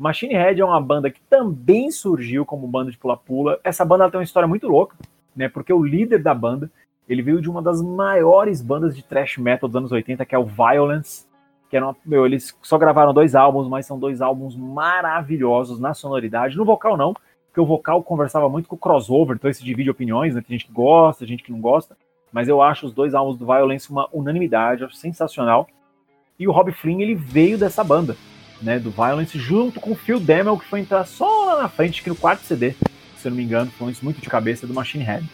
Machine Head é uma banda que também surgiu como banda de pula-pula. Essa banda tem uma história muito louca, né? Porque o líder da banda, ele veio de uma das maiores bandas de thrash metal dos anos 80, que é o Violence. Que era uma, meu, eles só gravaram dois álbuns, mas são dois álbuns maravilhosos na sonoridade. No vocal não, porque o vocal conversava muito com o crossover, então esse divide opiniões, né? Tem gente que gosta, gente que não gosta. Mas eu acho os dois álbuns do Violence uma unanimidade, acho sensacional. E o Rob Flynn, ele veio dessa banda né, do Violence, junto com o Phil Demel, que foi entrar só lá na frente, que no quarto CD, se eu não me engano, foi isso muito de cabeça do Machine Head.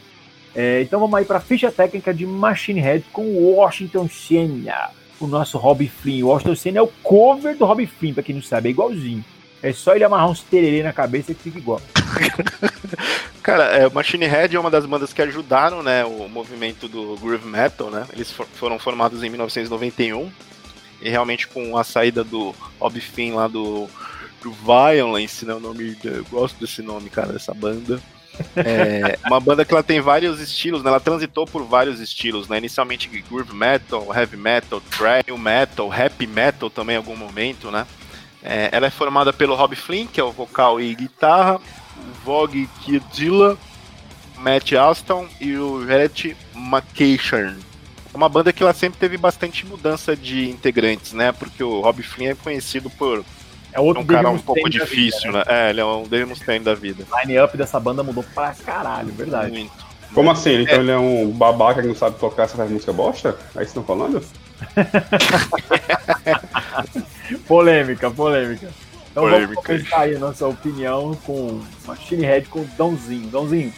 É, então vamos aí para a ficha técnica de Machine Head com Washington Senna, o nosso Rob Flynn. O Washington Senna é o cover do Rob Flynn, para quem não sabe, é igualzinho. É só ele amarrar uns tererê na cabeça que fica igual. <laughs> Cara, é, Machine Head é uma das bandas que ajudaram, né, o movimento do groove metal, né? Eles for, foram formados em 1991 e realmente com a saída do Rob Finn lá do, do Violence, né? O nome. Eu gosto desse nome, cara, dessa banda. É <laughs> uma banda que ela tem vários estilos, né? Ela transitou por vários estilos, né? Inicialmente groove metal, heavy metal, thrash metal, rap metal também em algum momento, né? É, ela é formada pelo Rob Flynn, que é o vocal e guitarra, o Vogue Kiedila, Matt Alston e o Red McCashern uma banda que ela sempre teve bastante mudança de integrantes, né? Porque o Rob Flynn é conhecido por é outro um cara um pouco difícil, vida, né? né? É, ele é um Dave Mustaine da vida. O line-up dessa banda mudou pra caralho, verdade. Muito. Como assim? Então é. ele é um babaca que não sabe tocar essa música bosta? É isso que estão falando? <laughs> polêmica, polêmica. Então polêmica. vamos comentar aí a nossa opinião com Machine Head com Dãozinho. Dãozinho,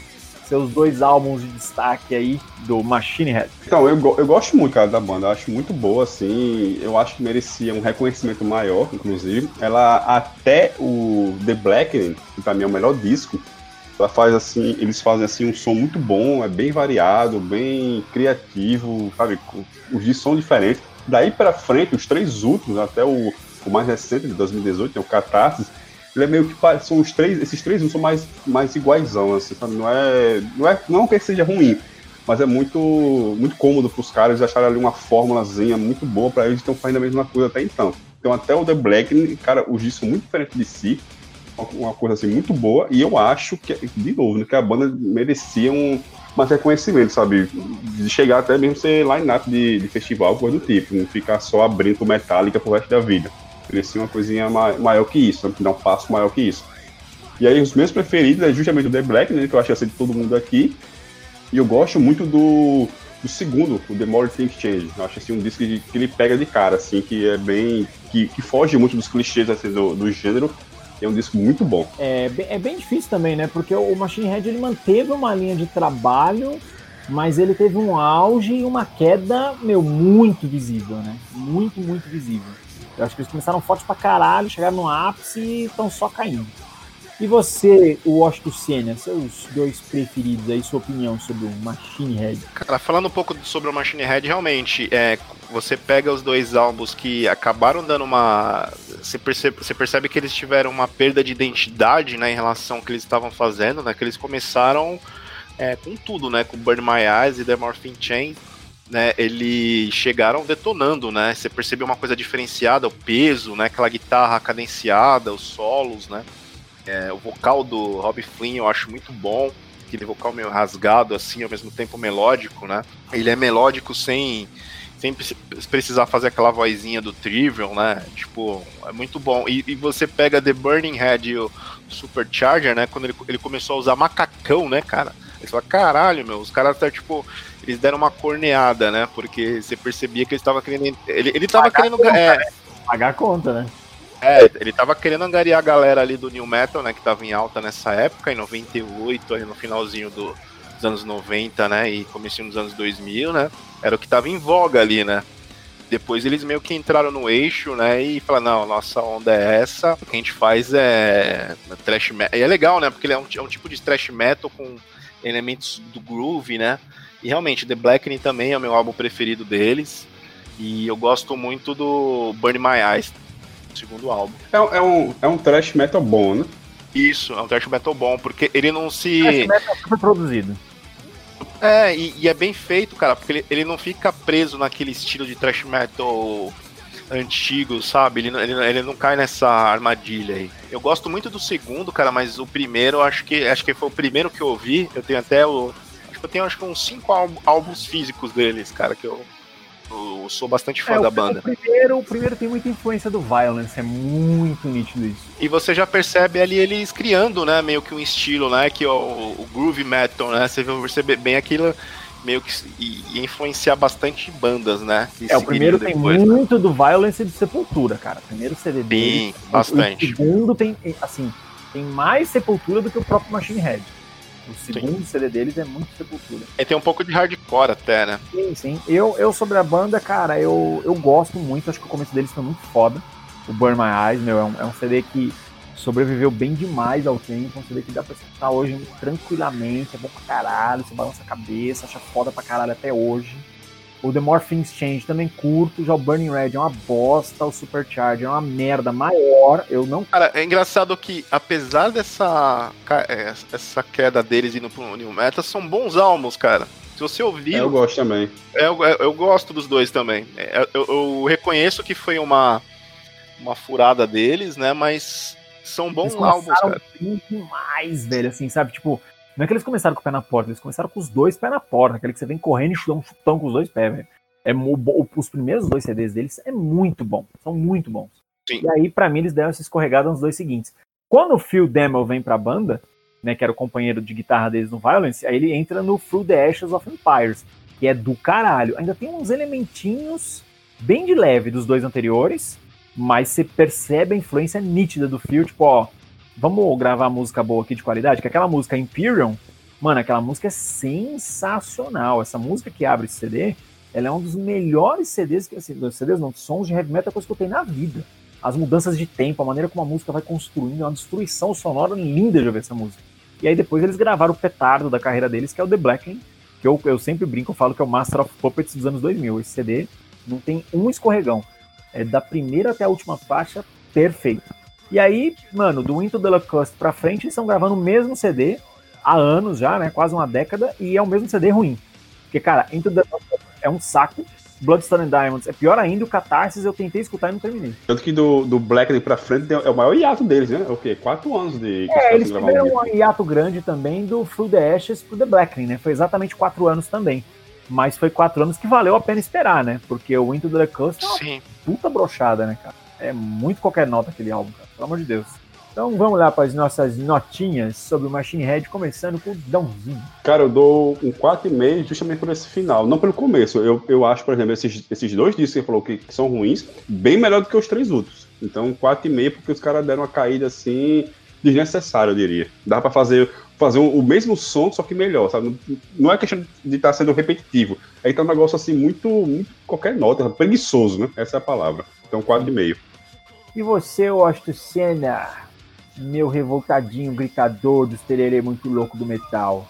seus dois álbuns de destaque aí do Machine Head. Então, eu, eu gosto muito, cara, da banda. Eu acho muito boa, assim. Eu acho que merecia um reconhecimento maior, inclusive. Ela, até o The Blackening, que pra mim é o melhor disco, ela faz assim, eles fazem assim um som muito bom, é bem variado, bem criativo, sabe? Os discos são diferentes. Daí para frente, os três últimos, até o, o mais recente de 2018, é o Catarsis, ele é meio que são os três, esses três são mais mais iguaisão, assim, sabe? Não é não é não que seja ruim, mas é muito muito cômodo para os caras acharem ali uma fórmulazinha muito boa para eles estão fazendo a mesma coisa até então. Então até o The Black, cara, os discos muito diferentes de si, uma coisa assim muito boa e eu acho que de novo, né, que a banda merecia um mais reconhecimento, sabe? De chegar até mesmo ser line-up de, de festival, coisa do tipo, não ficar só abrindo Metallica pro resto da vida. Merecia uma coisinha maior que isso, dar um passo maior que isso. E aí os meus preferidos é justamente o The Black, né, que eu acho que é de todo mundo aqui. E eu gosto muito do, do segundo, o The More Things Change. Eu acho assim, um disco que, que ele pega de cara, assim, que é bem. que, que foge muito dos clichês assim, do, do gênero. É um disco muito bom. É, é bem difícil também, né? Porque o Machine Head ele manteve uma linha de trabalho, mas ele teve um auge e uma queda, meu, muito visível, né? Muito, muito visível. Eu acho que eles começaram forte pra caralho, chegaram no ápice e estão só caindo. E você, o Washington Senna, seus dois preferidos aí, sua opinião sobre o Machine Head? Cara, falando um pouco sobre o Machine Head, realmente, é, você pega os dois álbuns que acabaram dando uma. Você percebe, você percebe que eles tiveram uma perda de identidade né, em relação ao que eles estavam fazendo, né? Que eles começaram é, com tudo, né? Com Burn My Eyes e The Morphine Chain. Né, eles chegaram detonando, né? Você percebeu uma coisa diferenciada, o peso, né? Aquela guitarra cadenciada, os solos, né? É, o vocal do Rob Flynn eu acho muito bom, aquele vocal meio rasgado, assim, ao mesmo tempo melódico, né? Ele é melódico sem, sem precisar fazer aquela vozinha do Trivial, né? Tipo, é muito bom. E, e você pega The Burning Head e o Supercharger, né? Quando ele, ele começou a usar macacão, né, cara? Você fala, caralho, meu, os caras tá tipo. Eles deram uma corneada, né? Porque você percebia que eles estavam querendo. Ele, ele tava Pagar querendo. conta, é, né? Pagar a conta, né? é, ele tava querendo angariar a galera ali do New Metal, né? Que tava em alta nessa época, em 98, aí no finalzinho do, dos anos 90, né? E comecinho dos anos 2000, né? Era o que tava em voga ali, né? Depois eles meio que entraram no eixo, né? E falaram, não, nossa onda é essa. O que a gente faz é trash metal. E é legal, né? Porque ele é um, é um tipo de trash metal com elementos do groove, né? E realmente, The Blackening também é o meu álbum preferido deles. E eu gosto muito do Burn My Eyes, segundo álbum. É, é, um, é um trash metal bom, né? Isso, é um thrash metal bom, porque ele não se. Esse metal super produzido. É, e, e é bem feito, cara, porque ele, ele não fica preso naquele estilo de thrash metal antigo, sabe? Ele, não- ele, ele não cai nessa armadilha aí. Eu gosto muito do segundo, cara, mas o primeiro, eu acho que acho que foi o primeiro que eu ouvi. Eu tenho até o. Acho que eu tenho acho que uns cinco álbuns físicos deles, cara, que eu, eu sou bastante fã É, da o- banda. O primeiro, o primeiro tem muita influência do Violence, é muito nítido isso. E você já percebe ali eles criando, né, meio que um estilo, né, que é o, o groove metal, né? Você perceber bem aquilo meio que influenciar bastante bandas, né? É, o primeiro tem depois, né? muito do Violence e do Sepultura, cara. O primeiro CD dele. Sim, bastante. O segundo tem, assim, tem mais Sepultura do que o próprio Machine Head. O segundo CD deles é muito Sepultura. E tem um pouco de hardcore até, né? Sim, sim. Eu, eu sobre a banda, cara, eu, eu gosto muito. Acho que o começo deles foi muito foda. O Burn My Eyes, meu, é um, é um CD que sobreviveu bem demais ao tempo. Um CD que dá pra escutar hoje tranquilamente. É bom pra caralho. Você balança a cabeça, acha foda pra caralho até hoje. O The More Things Change também curto. Já o Burning Red é uma bosta. O Supercharger é uma merda maior. Eu não. Cara, é engraçado que, apesar dessa é, essa queda deles indo pro New Metal, são bons álbuns, cara. Se você ouvir, Eu gosto também. É, Eu, eu- eu gosto dos dois também. É, Eu, eu reconheço que foi uma, uma furada deles, né? Mas são bons Eles álbuns, cara. bem demais, velho, assim, sabe? Tipo, não é que eles começaram com o pé na porta, eles começaram com os dois pés na porta, aquele que você vem correndo e dá um chutão com os dois pés, velho. É, os primeiros dois CDs deles é muito bom, são muito bons. Sim. E aí, pra mim, eles deram essa escorregada nos dois seguintes. Quando o Phil Demmel vem pra banda, né, que era o companheiro de guitarra deles no Violence, aí ele entra no Through the Ashes of Empires, que é do caralho. Ainda tem uns elementinhos bem de leve dos dois anteriores, mas você percebe a influência nítida do Phil, tipo, ó, vamos gravar música boa aqui de qualidade, que aquela música Imperium, mano, aquela música é sensacional. Essa música que abre esse CD, ela é um dos melhores CDs que assim, CDs não, sons de heavy metal que eu escutei na vida. As mudanças de tempo, a maneira como a música vai construindo, é uma destruição sonora linda de ouvir essa música. E aí depois eles gravaram o petardo da carreira deles, que é o The Blackening, que eu, eu sempre brinco, eu falo que é o Master of Puppets dos anos 2000. Esse CD não tem um escorregão. É da primeira até a última faixa, perfeito. E aí, mano, do Into the Locust pra frente, eles estão gravando o mesmo CD há anos já, né? Quase uma década, e é o mesmo CD ruim. Porque, cara, Into the Locust é um saco, Bloodstone and Diamonds é pior ainda, o Catarsis eu tentei escutar e não terminei. Tanto que do, do Black pra frente é o maior hiato deles, né? É o quê? Quatro anos de É, eles tiveram um um hiato grande também do Through the Ashes pro The Blackening, né? Foi exatamente quatro anos também. Mas foi quatro anos que valeu a pena esperar, né? Porque o Into the é uma Sim. puta brochada, né, cara? É muito qualquer nota aquele álbum, cara. Pelo amor de Deus. Então vamos lá para as nossas notinhas sobre o Machine Head, começando com o Dãozinho. Cara, eu dou um 4,5 justamente por esse final, não pelo começo. Eu, eu acho, por exemplo, esses, esses dois discos que você falou que, que são ruins, bem melhor do que os três outros. Então, 4,5 porque os caras deram uma caída assim desnecessária, eu diria. Dá para fazer fazer o mesmo som, só que melhor, sabe? Não é questão de estar tá sendo repetitivo. Aí tá um negócio assim muito, muito qualquer nota, preguiçoso, né? Essa é a palavra. Então, 4,5. E você, Austin Senna, meu revoltadinho gritador dos tererê muito louco do metal?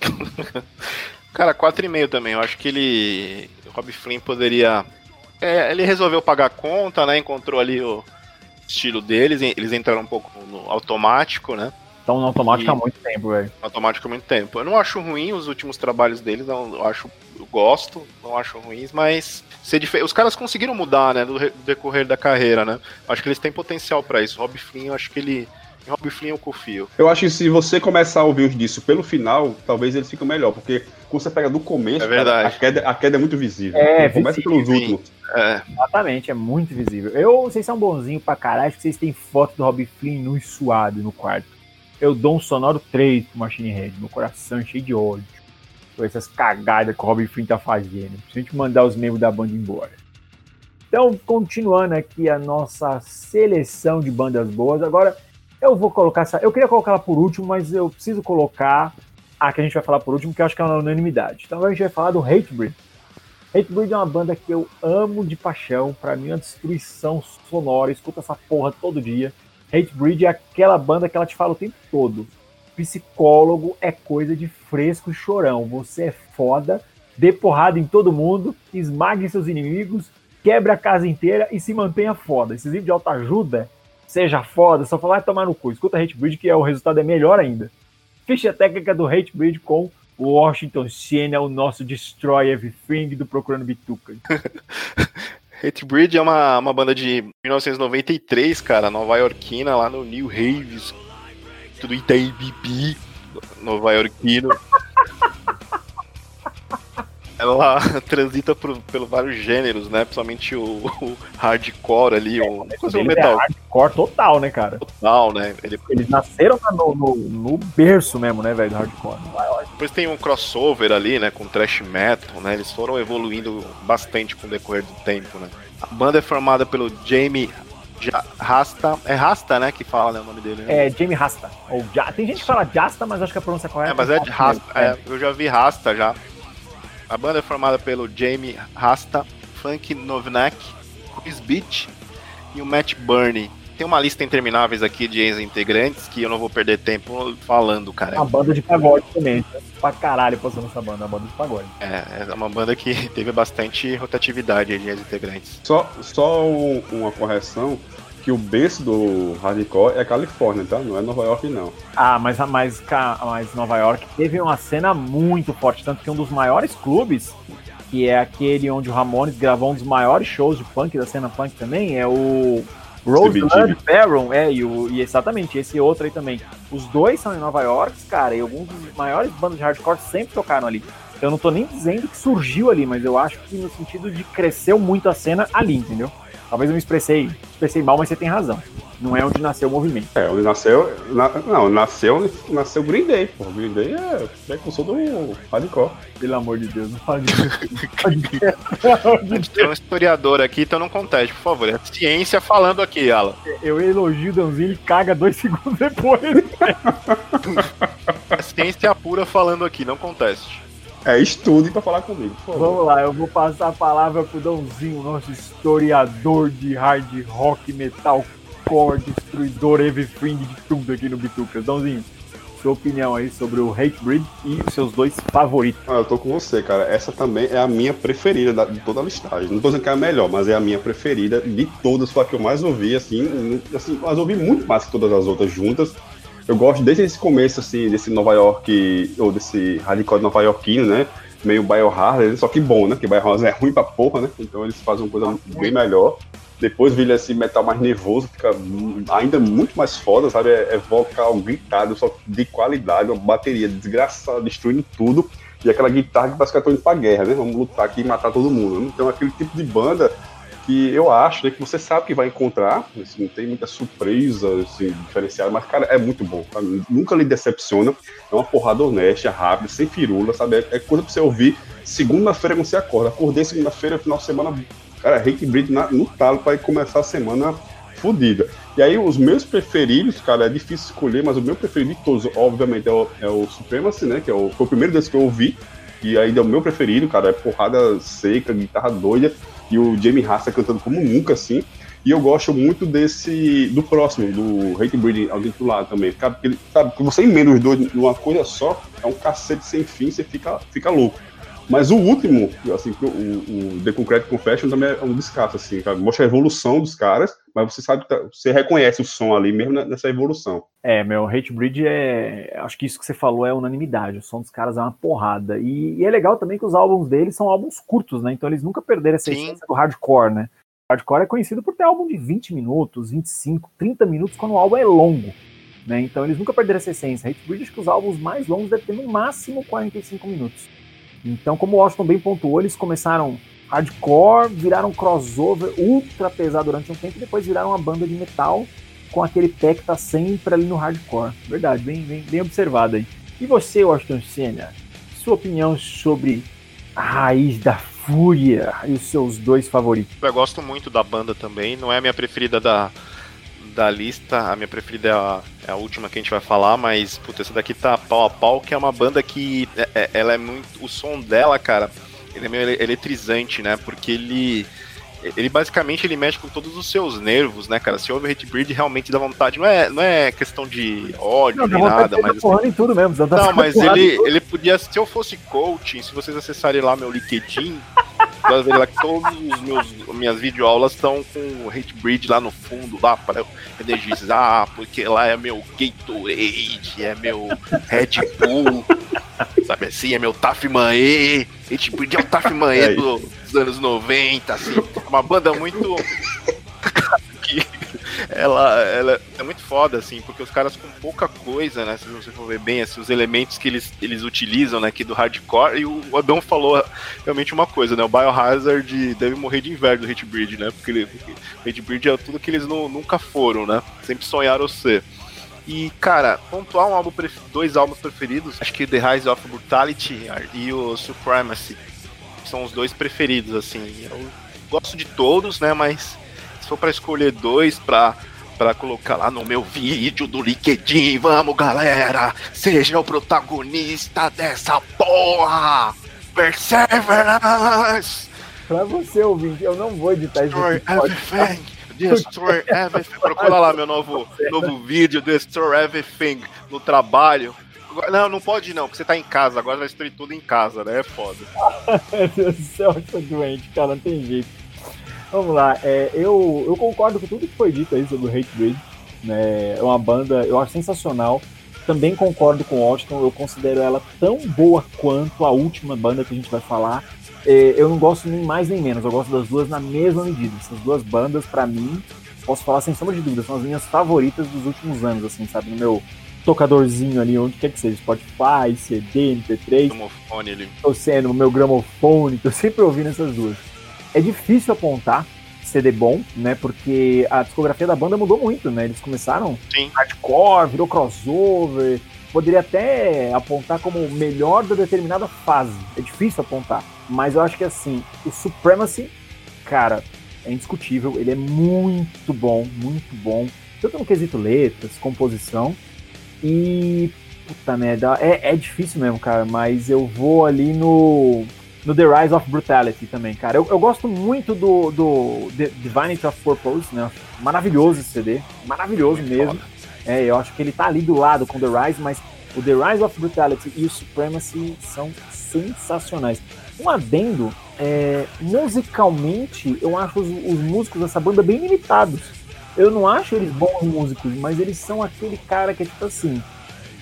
<laughs> Cara, 4,5 também. Eu acho que ele. O Rob Flynn poderia. É, ele resolveu pagar a conta, né? Encontrou ali o estilo deles. Eles entraram um pouco no automático, né? Estão no automático e... há muito tempo, velho. Automático há muito tempo. Eu não acho ruim os últimos trabalhos deles, não, eu acho. Eu gosto, não acho ruins, mas dif... os caras conseguiram mudar, né, do, re... do decorrer da carreira, né? Acho que eles têm potencial para isso. Rob Flynn, eu acho que ele Rob Flynn eu confio. Eu acho que se você começar a ouvir os disso pelo final, talvez eles fiquem melhor, porque quando você pega do começo, é verdade. a, queda, a queda é muito visível. É, começa pelos últimos. É. Exatamente, é muito visível. Eu, vocês são bonzinhos pra caralho, acho que vocês têm foto do Rob Flynn no suado no quarto. Eu dou um sonoro 3 pro Machine Head, meu coração cheio de ódio. Com essas cagadas que o Rob Flynn tá fazendo. a gente mandar os membros da banda embora. Então, continuando aqui a nossa seleção de bandas boas, agora eu vou colocar essa. Eu queria colocar ela por último, mas eu preciso colocar a que a gente vai falar por último, que eu acho que é uma unanimidade. Então a gente vai falar do Hatebreed. Hatebreed é uma banda que eu amo de paixão. Para mim é uma destruição sonora. Escuta essa porra todo dia. Hatebreed é aquela banda que ela te fala o tempo todo. Psicólogo é coisa de fresco e chorão. Você é foda, dê porrada em todo mundo, esmague seus inimigos, quebre a casa inteira e se mantenha foda. Esses livros de autoajuda seja foda, só falar tomar no cu. Escuta Hatebreed que é, o resultado é melhor ainda. Ficha técnica do Hatebreed com Washington Siena, o nosso Destroy Everything do Procurando Bituca. <laughs> Hatebreed é uma, uma banda de 1993, cara, nova iorquina, lá no New Haves, tudo Itaim Bibi, nova iorquino <laughs> ela <laughs> transita por, pelo vários gêneros, né? Principalmente o, o hardcore ali, o, é, o metal. É hardcore total, né, cara? Total, né? Ele... Eles nasceram no, no, no, berço mesmo, né, velho, do hardcore. Depois tem um crossover ali, né, com thrash metal, né? Eles foram evoluindo bastante com o decorrer do tempo, né? A banda é formada pelo Jamie Rasta. É Rasta, né? Que fala né, o nome dele. Né? É Jamie Rasta. Ou ja... Tem gente que fala Jasta, mas acho que a pronúncia correta é. Mas é, é Rasta. É, eu já vi Rasta já. A banda é formada pelo Jamie Rasta, Frank Novnak, Chris Beach e o Matt Burney. Tem uma lista intermináveis aqui de ex-integrantes que eu não vou perder tempo falando, cara. Uma banda de pagode também. Pra caralho passando essa banda, uma banda de pagode. É, é uma banda que <laughs> teve bastante rotatividade de ex-integrantes. Só, só uma correção que o berço do hardcore é Califórnia, tá? Não é Nova York, não. Ah, mas, mas, mas Nova York teve uma cena muito forte, tanto que um dos maiores clubes, que é aquele onde o Ramones gravou um dos maiores shows de punk da cena punk também, é o Roseland Baron, é, e, o, e exatamente, esse outro aí também. Os dois são em Nova York, cara, e alguns dos maiores bandas de hardcore sempre tocaram ali. Eu não tô nem dizendo que surgiu ali, mas eu acho que no sentido de cresceu muito a cena ali, entendeu? Talvez eu me expressei, expressei mal, mas você tem razão. Não é onde nasceu o movimento. É, onde nasceu. Na, não, nasceu, nasceu Green Day, pô. Green Day é precursor do hardcore. Pelo amor de Deus, não fale <laughs> disso. Tem um historiador aqui, então não conteste, por favor. É ciência falando aqui, Alan. Eu elogio o Danzinho e caga dois <laughs> segundos depois. é ciência pura falando aqui, não conteste. É, estude para falar comigo. Vamos lá, eu vou passar a palavra pro Dãozinho, nosso historiador de hard rock, metal, core, destruidor, everything de tudo aqui no Bitucas. Dãozinho, sua opinião aí sobre o Hatebreed e os seus dois favoritos. Ah, eu tô com você, cara. Essa também é a minha preferida de toda a listagem. Não tô dizendo que é a melhor, mas é a minha preferida de todas, foi a que eu mais ouvi, assim, assim, mas ouvi muito mais que todas as outras juntas eu gosto desde esse começo, assim, desse Nova York, ou desse hardcore nova yorkino, né? Meio Biohazard, só que bom, né? Que Biohazard é ruim pra porra, né? Então eles fazem uma coisa bem melhor. Depois vira esse metal mais nervoso, fica ainda muito mais foda, sabe? É, é vocal gritado, só de qualidade, uma bateria desgraçada, destruindo tudo. E aquela guitarra que parece que estão indo pra guerra, né? Vamos lutar aqui e matar todo mundo. Então aquele tipo de banda que eu acho né, que você sabe que vai encontrar, assim, não tem muita surpresa assim, diferenciada, mas, cara, é muito bom. Nunca lhe decepciona. É uma porrada honesta, rápida, sem firula, sabe? É, é coisa pra você ouvir segunda-feira quando você acorda. Acordei segunda-feira, final de semana, cara, Hate Breed no talo para começar a semana fodida. E aí, os meus preferidos, cara, é difícil escolher, mas o meu preferido de todos, obviamente, é o, é o Supremacy, né? Que é o, foi o primeiro desse que eu ouvi. E ainda é o meu preferido, cara, é porrada seca, guitarra doida, e o Jamie Rasta cantando como nunca, assim. E eu gosto muito desse, do próximo, do Hate Breeding, alguém do lado também. Sabe, que você emenda os dois numa coisa só, é um cacete sem fim, você fica, fica louco. Mas o último, assim, o, o The Concrete Confession também é um descasso, assim, cara. Mostra a evolução dos caras, mas você sabe, tá, você reconhece o som ali mesmo nessa evolução. É, meu, Hate Bridge é. Acho que isso que você falou é unanimidade. O som dos caras é uma porrada. E, e é legal também que os álbuns deles são álbuns curtos, né? Então eles nunca perderam essa essência do hardcore, né? O hardcore é conhecido por ter álbum de 20 minutos, 25, 30 minutos quando o álbum é longo. Né? Então eles nunca perderam essa essência. Hate Bridge, acho que os álbuns mais longos devem ter no máximo 45 minutos. Então, como o Washington bem pontuou, eles começaram hardcore, viraram crossover ultra pesado durante um tempo e depois viraram uma banda de metal com aquele pé que tá sempre ali no hardcore. Verdade, bem, bem, bem observado aí. E você, Washington Senna, sua opinião sobre a raiz da fúria e os seus dois favoritos? Eu gosto muito da banda também, não é a minha preferida da, da lista, a minha preferida é a, é a, última que a gente vai falar, mas puta, essa daqui tá pau a pau, que é uma banda que é, é, ela é muito. O som dela, cara, ele é meio eletrizante, né? Porque ele. Ele basicamente ele mexe com todos os seus nervos, né, cara? Se ouve o Hate Breed, realmente dá vontade. Não é, não é questão de ódio não, nem nada, mas. Assim, em tudo mesmo, não, mas ele, ele podia. Se eu fosse coaching, se vocês acessarem lá meu LinkedIn, <laughs> Todas lá que os meus minhas videoaulas estão com o Hate Breed lá no fundo, lá para energizar, porque lá é meu Gatorade, é meu Red Bull, <laughs> sabe assim, é meu Tafmae. Hate Breed é o Tafmae <laughs> é dos anos 90, assim, uma banda muito <laughs> ela, ela é muito foda, assim, porque os caras com pouca coisa, né? Se você for ver bem, assim, os elementos que eles, eles utilizam, né, aqui do hardcore, e o Adão falou realmente uma coisa, né? O Biohazard deve morrer de inverno do Hatebreed, né? Porque, ele, o Hatebreed é tudo que eles não, nunca foram, né? Sempre sonharam ser. E, cara, pontuar um álbum dois álbuns preferidos, acho que The Rise of Brutality e o Supremacy são os dois preferidos, assim. Eu gosto de todos, né? Mas for para escolher dois para para colocar lá no meu vídeo do LinkedIn, vamos galera, seja o protagonista dessa porra! Perseverance! Pra você ouvir, eu não vou editar isso. Destroy everything! <laughs> Procura lá meu novo, novo vídeo, Destroy Everything, no trabalho. Não, não pode não, porque você tá em casa, agora vai destruir tudo em casa, né? É foda. <laughs> Meu Deus do céu, eu tô doente, cara, não tem jeito. Vamos lá, é, eu, eu concordo com tudo que foi dito aí sobre o Hate Breed. Né? É uma banda, eu acho sensacional. Também concordo com o Austin, eu considero ela tão boa quanto a última banda que a gente vai falar. É, eu não gosto nem mais nem menos, eu gosto das duas na mesma medida. Essas duas bandas, para mim, posso falar sem sombra de dúvida, são as minhas favoritas dos últimos anos, assim, sabe? No meu tocadorzinho ali, onde quer que seja, Spotify, CD, MP3. Gramofone ali. Tô sendo meu gramofone, tô sempre ouvindo essas duas. É difícil apontar CD bom, né? Porque a discografia da banda mudou muito, né? Eles começaram Sim. hardcore, virou crossover. Poderia até apontar como melhor da determinada fase. É difícil apontar. Mas eu acho que assim, o Supremacy, cara, é indiscutível. Ele é muito bom, muito bom. Tanto no quesito letras, composição. E. Puta merda, é, é difícil mesmo, cara. Mas eu vou ali no no The Rise of Brutality também, cara. Eu, eu gosto muito do, do The Divinity of Purpose, né? Maravilhoso esse CD, maravilhoso muito mesmo. É, eu acho que ele tá ali do lado com The Rise, mas o The Rise of Brutality e o Supremacy são sensacionais. Um adendo, é, musicalmente, eu acho os, os músicos dessa banda bem limitados. Eu não acho eles bons músicos, mas eles são aquele cara que é tipo assim: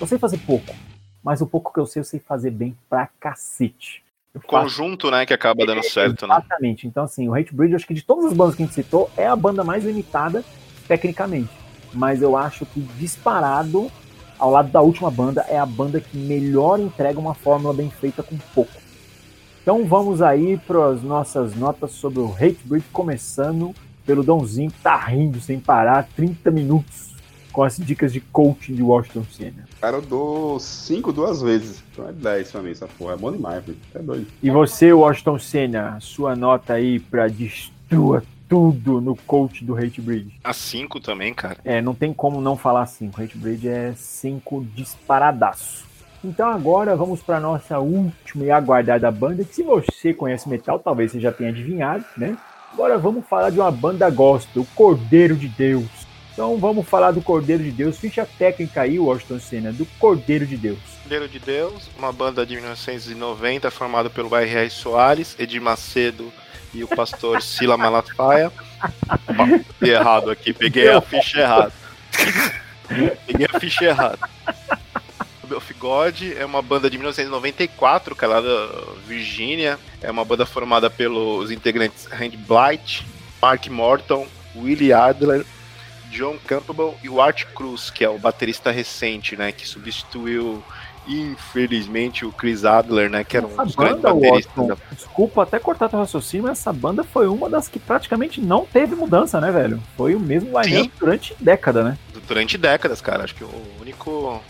eu sei fazer pouco, mas o pouco que eu sei, eu sei fazer bem pra cacete conjunto, né, que acaba dando certo, né? Exatamente. Então, assim, o Hate Bridge, acho que de todas as bandas que a gente citou, é a banda mais limitada tecnicamente. Mas eu acho que disparado, ao lado da última banda, é a banda que melhor entrega uma fórmula bem feita com pouco. Então vamos aí para as nossas notas sobre o Hatebreed, começando pelo Donzinho, que tá rindo sem parar, 30 minutos com as dicas de coaching de Washington Senna. Cara, eu dou 5 duas vezes. Então é 10 pra mim, essa porra. É bom demais, filho. É doido. E você, Washington Senna, sua nota aí pra destrua tudo no coach do Hatebreed? A 5 também, cara. É, não tem como não falar 5. Hatebreed é 5 disparadaço. Então agora vamos para nossa última e aguardada banda, que se você conhece metal, talvez você já tenha adivinhado, né? Agora vamos falar de uma banda gospel, o Cordeiro de Deus. Então vamos falar do Cordeiro de Deus, ficha técnica aí, Washington Senna, do Cordeiro de Deus. Cordeiro de Deus, uma banda de 1990 formada pelo R.R. Soares, Edir Macedo e o pastor <laughs> Sila Malafaia. Errado aqui, peguei a ficha errada. peguei a ficha errada. of God é uma banda de 1994, que é lá da Virgínia. É uma banda formada pelos integrantes Randy Blight, Mark Morton, Willie Adler, John Campbell e o Art Cruz, que é o baterista recente, né, que substituiu infelizmente o Chris Adler, né, que era um dos grandes bateristas. Da... Desculpa até cortar teu raciocínio, mas essa banda foi uma das que praticamente não teve mudança, né, velho? Foi o mesmo line durante década, né? Durante décadas, cara. Acho que o único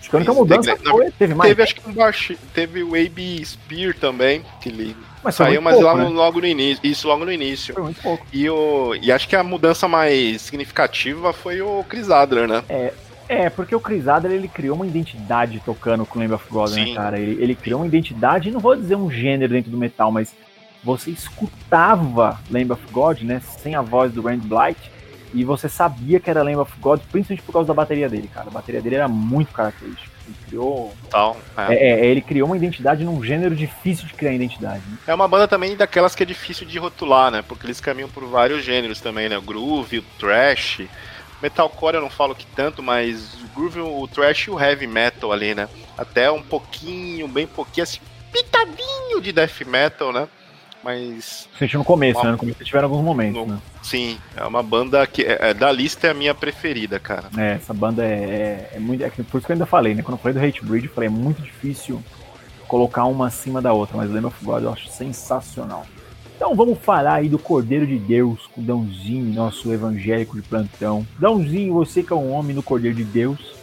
Acho que a única mudança foi, teve mais. Teve, acho que um baixo, teve o AB Spear também, que ele mas saiu, mas pouco, lá né? logo no início. Isso logo no início. Foi muito pouco. E, o, e acho que a mudança mais significativa foi o Chris Adler, né? É, é, porque o Chris Adler ele criou uma identidade tocando com o Lamb of God, né, Sim. né, cara? Ele, ele criou uma identidade, não vou dizer um gênero dentro do metal, mas você escutava Lamb of God, né? Sem a voz do Rand Blight e você sabia que era Lamb of God, principalmente por causa da bateria dele, cara. A bateria dele era muito característica. Ele criou. Tal, é. É, é, ele criou uma identidade num gênero difícil de criar identidade. Né? É uma banda também daquelas que é difícil de rotular, né? Porque eles caminham por vários gêneros também, né? O groove, o thrash. Metalcore eu não falo que tanto, mas o groove, o thrash e o heavy metal ali, né? Até um pouquinho, bem pouquinho, assim, pitadinho de death metal, né? mas. Senti no começo, uma... né? No começo tiveram alguns momentos, no... né? Sim, é uma banda que é, é, da lista é a minha preferida, cara. É, essa banda é, é, é muito. É, por isso que eu ainda falei, né? Quando eu falei do Hate Breed, eu falei, é muito difícil colocar uma acima da outra, mas Lamb of God eu acho sensacional. Então vamos falar aí do Cordeiro de Deus, com Dãozinho, nosso evangélico de plantão. Dãozinho, você que é um homem no Cordeiro de Deus,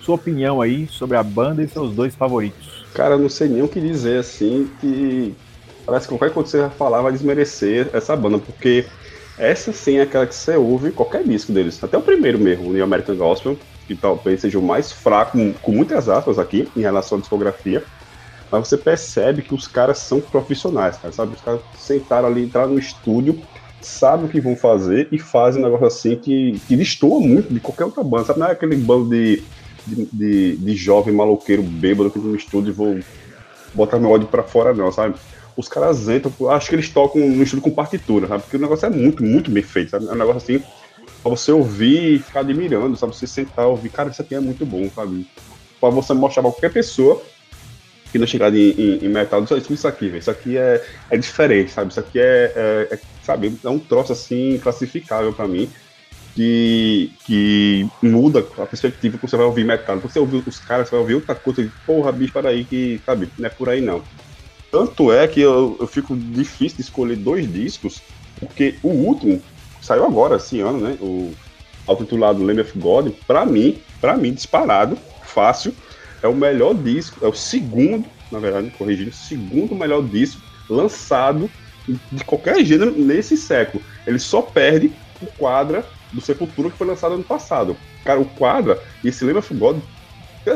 sua opinião aí sobre a banda e seus dois favoritos. Cara, eu não sei nem o que dizer assim, que parece que qualquer coisa que você vai falar vai desmerecer essa banda, porque essa sim é aquela que você ouve qualquer disco deles, até o primeiro mesmo, o New American Gospel, que talvez seja o mais fraco, com muitas aspas aqui, em relação à discografia, mas você percebe que os caras são profissionais, cara, sabe? Os caras sentaram ali, entraram no estúdio, sabem o que vão fazer e fazem um negócio assim que, que destoa muito de qualquer outra banda, sabe? Não é aquele bando de, de, de, de jovem maloqueiro bêbado que no estúdio e vou botar meu ódio pra fora, não, sabe? os caras entram, acho que eles tocam no estilo com partitura, sabe? Porque o negócio é muito, muito bem feito, sabe? É um negócio assim, pra você ouvir e ficar admirando, sabe? Você sentar e ouvir, cara, isso aqui é muito bom, sabe? Pra você mostrar pra qualquer pessoa que não chegar em, em, em metal, isso, isso aqui, velho, isso aqui é, é diferente, sabe? Isso aqui é, é, é sabe? É um troço assim, classificável pra mim. Que, que, muda a perspectiva que você vai ouvir metal. Você ouvir os caras, você vai ouvir outra coisa, e, porra, bicho, peraí, que, sabe, não é por aí não. Tanto é que eu, eu fico difícil de escolher dois discos, porque o último saiu agora, esse ano, né? O auto-intitulado Lamb of God, pra mim, para mim, disparado, fácil, é o melhor disco, é o segundo, na verdade, corrigindo, segundo melhor disco lançado de qualquer gênero nesse século. Ele só perde o Quadra do Sepultura que foi lançado ano passado. Cara, o Quadra e esse Lamb of God,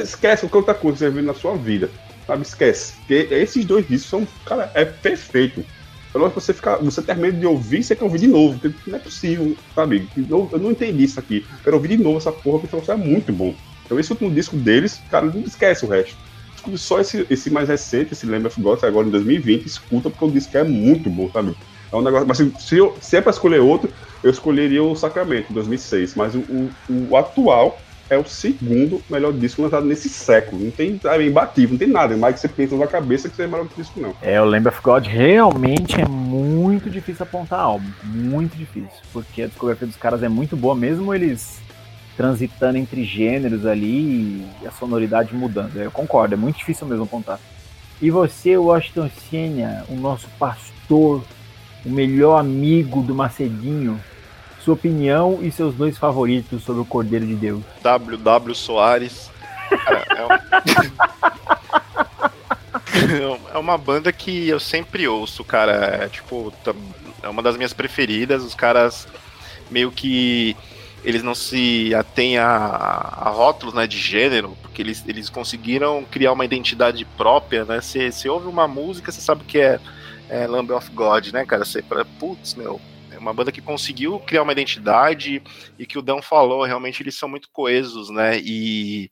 esquece qualquer outra coisa que você viu na sua vida sabe? Esquece. Porque esses dois discos são, cara, é perfeito. Pelo menos você ficar, você termina de ouvir, você quer ouvir de novo. Não é possível, sabe? Eu, eu não entendi isso aqui. Quero ouvir de novo essa porra, porque isso é muito bom. Então esse último disco deles, cara, não esquece o resto. Só esse, esse mais recente, esse Lamb of God, agora em 2020, escuta, porque o disco é muito bom, sabe? É um negócio. Mas se, eu, se é pra escolher outro, eu escolheria o Sacramento, 2006. Mas o, o, o atual, é o segundo melhor disco lançado nesse século. Não tem é imbatível, não tem nada. Mais que você pensa na cabeça que você é melhor que disco, não. É, o Lamb of God realmente é muito difícil apontar álbum. Muito difícil. Porque a discografia dos caras é muito boa, mesmo eles transitando entre gêneros ali e a sonoridade mudando. Eu concordo, é muito difícil mesmo apontar. E você, Washington Senna, o nosso pastor, o melhor amigo do Macedinho, sua opinião e seus dois favoritos sobre o Cordeiro de Deus. WW Soares. Cara, é, <laughs> é uma banda que eu sempre ouço, cara. É, tipo, é uma das minhas preferidas. Os caras meio que eles não se atêm a, a rótulos né, de gênero, porque eles, eles conseguiram criar uma identidade própria, né? Você ouve uma música, você sabe que é, é Lamb of God, né, cara? Você fala, putz, meu, uma banda que conseguiu criar uma identidade e que o Dan falou, realmente eles são muito coesos, né? E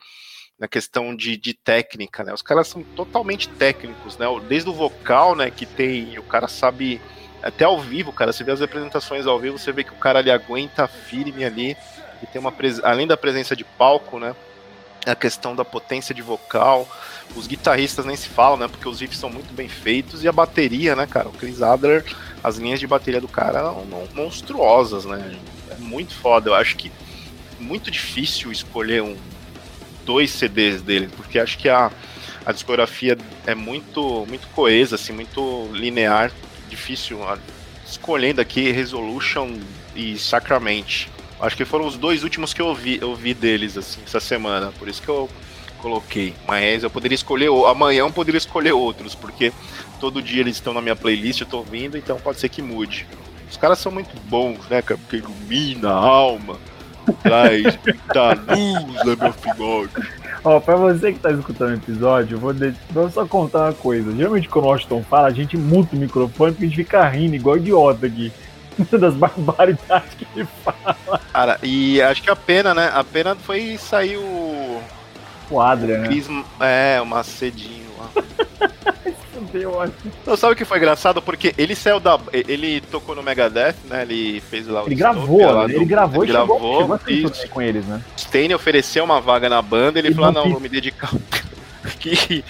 na questão de, de técnica, né? Os caras são totalmente técnicos, né? Desde o vocal, né, que tem, o cara sabe até ao vivo, cara, você vê as apresentações ao vivo, você vê que o cara ali aguenta firme ali e tem uma além da presença de palco, né? A questão da potência de vocal, os guitarristas nem se falam, né? Porque os riffs são muito bem feitos e a bateria, né, cara? O Chris Adler as linhas de bateria do cara eram monstruosas, né? É muito foda. Eu acho que muito difícil escolher um dois CDs dele, porque acho que a, a discografia é muito muito coesa, assim, muito linear, difícil. Escolhendo aqui Resolution e Sacrament. Acho que foram os dois últimos que eu vi, eu vi deles assim essa semana, por isso que eu coloquei. Mas eu poderia escolher, amanhã eu poderia escolher outros, porque todo dia eles estão na minha playlist, eu tô ouvindo, então pode ser que mude. Os caras são muito bons, né, cara? Porque ilumina a alma, <laughs> traz muita luz na meu figode. Ó, pra você que tá escutando o episódio, eu vou, de... vou só contar uma coisa. Geralmente quando o Washington fala, a gente muta o microfone porque a gente fica rindo igual idiota aqui. <laughs> Das barbaridades que ele fala. Cara, e acho que a pena, né? A pena foi sair o. O Adrian, né? É, o Macedinho lá. <laughs> Não, sabe o que foi engraçado? Porque ele saiu da. Ele tocou no Megadeth, né? Ele fez lá o. Ele gravou, né? ele gravou ele e gravou, chegou, chegou com eles, né? Stane ofereceu uma vaga na banda, ele, falou: ah, não, vou me dedicar. <laughs> que,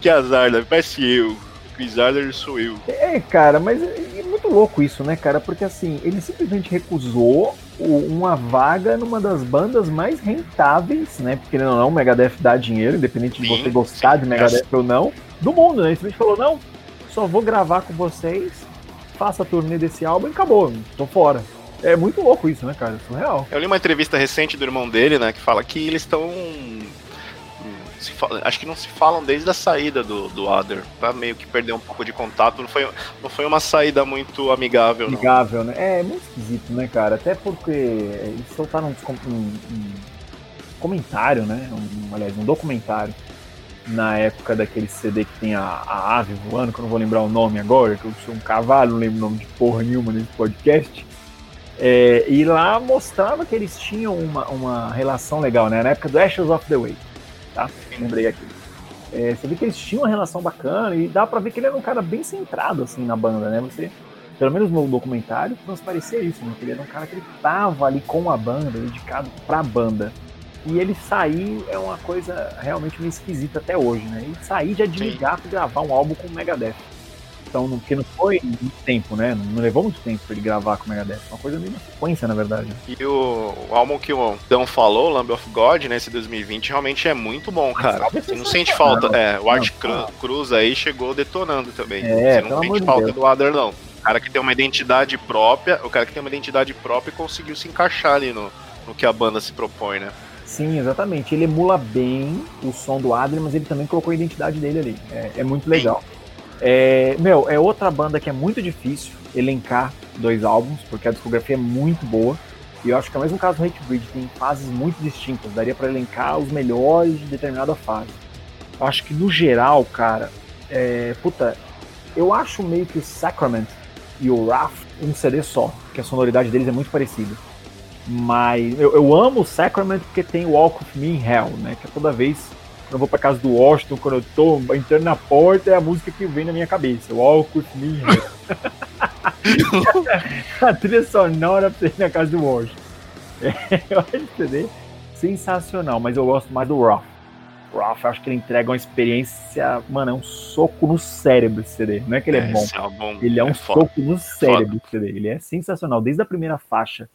que azar, né? Parece eu. Chris Adler sou eu. É, cara, mas é, é muito louco isso, né, cara? Porque assim, ele simplesmente recusou uma vaga numa das bandas mais rentáveis, né? Porque não, não, o Megadeth dá dinheiro, independente de você gostar sim. de Megadeth ou não do mundo, né? Ele simplesmente falou, não, só vou gravar com vocês, faça a turnê desse álbum e acabou, tô fora. É muito louco isso, né, cara? Surreal. Eu li uma entrevista recente do irmão dele, né, que fala que eles estão acho que não se falam desde a saída do, do Other, pra meio que perder um pouco de contato. Não foi, não foi uma saída muito amigável, Amigável, não. né? É, é muito esquisito, né, cara? Até porque eles soltaram um, um, um comentário, né? Um, aliás, um documentário na época daquele CD que tem a, a ave voando, que eu não vou lembrar o nome agora, que eu sou um cavalo, não lembro o nome de porra nenhuma nesse podcast. É, e lá mostrava que eles tinham uma, uma relação legal, né? Na época do Ashes of the Way, tá? Lembrei aqui. É, você vê que eles tinham uma relação bacana e dá pra ver que ele era um cara bem centrado, assim, na banda, né? Você, pelo menos no documentário, transparecia isso, né? Que ele era um cara que ele tava ali com a banda, dedicado pra banda. E ele sair é uma coisa realmente meio esquisita até hoje, né? Ele sair já de ligar para gravar um álbum com o Megadeth. Então, porque não foi muito tempo, né? Não levou muito tempo para ele gravar com o Megadeth. Uma coisa meio na sequência, na verdade. E o, o álbum que o Dan falou, Lamb of God, nesse né, 2020, realmente é muito bom, cara. Você não sente falta. Não, é, o Art não, Cruz aí chegou detonando também. É, Você não sente falta Deus. do Adder, não. O cara que tem uma identidade própria, o cara que tem uma identidade própria conseguiu se encaixar ali no, no que a banda se propõe, né? Sim, exatamente. Ele emula bem o som do Adrian, mas ele também colocou a identidade dele ali. É, é muito legal. É, meu, é outra banda que é muito difícil elencar dois álbuns, porque a discografia é muito boa. E eu acho que é o mesmo caso do Hate Breed, tem fases muito distintas. Daria para elencar os melhores de determinada fase. Eu acho que no geral, cara, é, puta, eu acho meio que o Sacrament e o Wrath um CD só, que a sonoridade deles é muito parecida. Mas eu, eu amo o Sacrament porque tem Walk with Me in Hell, né? Que é toda vez que eu vou pra casa do Washington, quando eu tô entrando na porta, é a música que vem na minha cabeça. Walk with Me <laughs> a trilha sonora pra ir na casa do Washington. É, esse CD sensacional, mas eu gosto mais do Roth. Roth, acho que ele entrega uma experiência, mano, é um soco no cérebro esse CD. Não é que ele é, é bom, ele é um é soco no cérebro esse CD. Ele é sensacional, desde a primeira faixa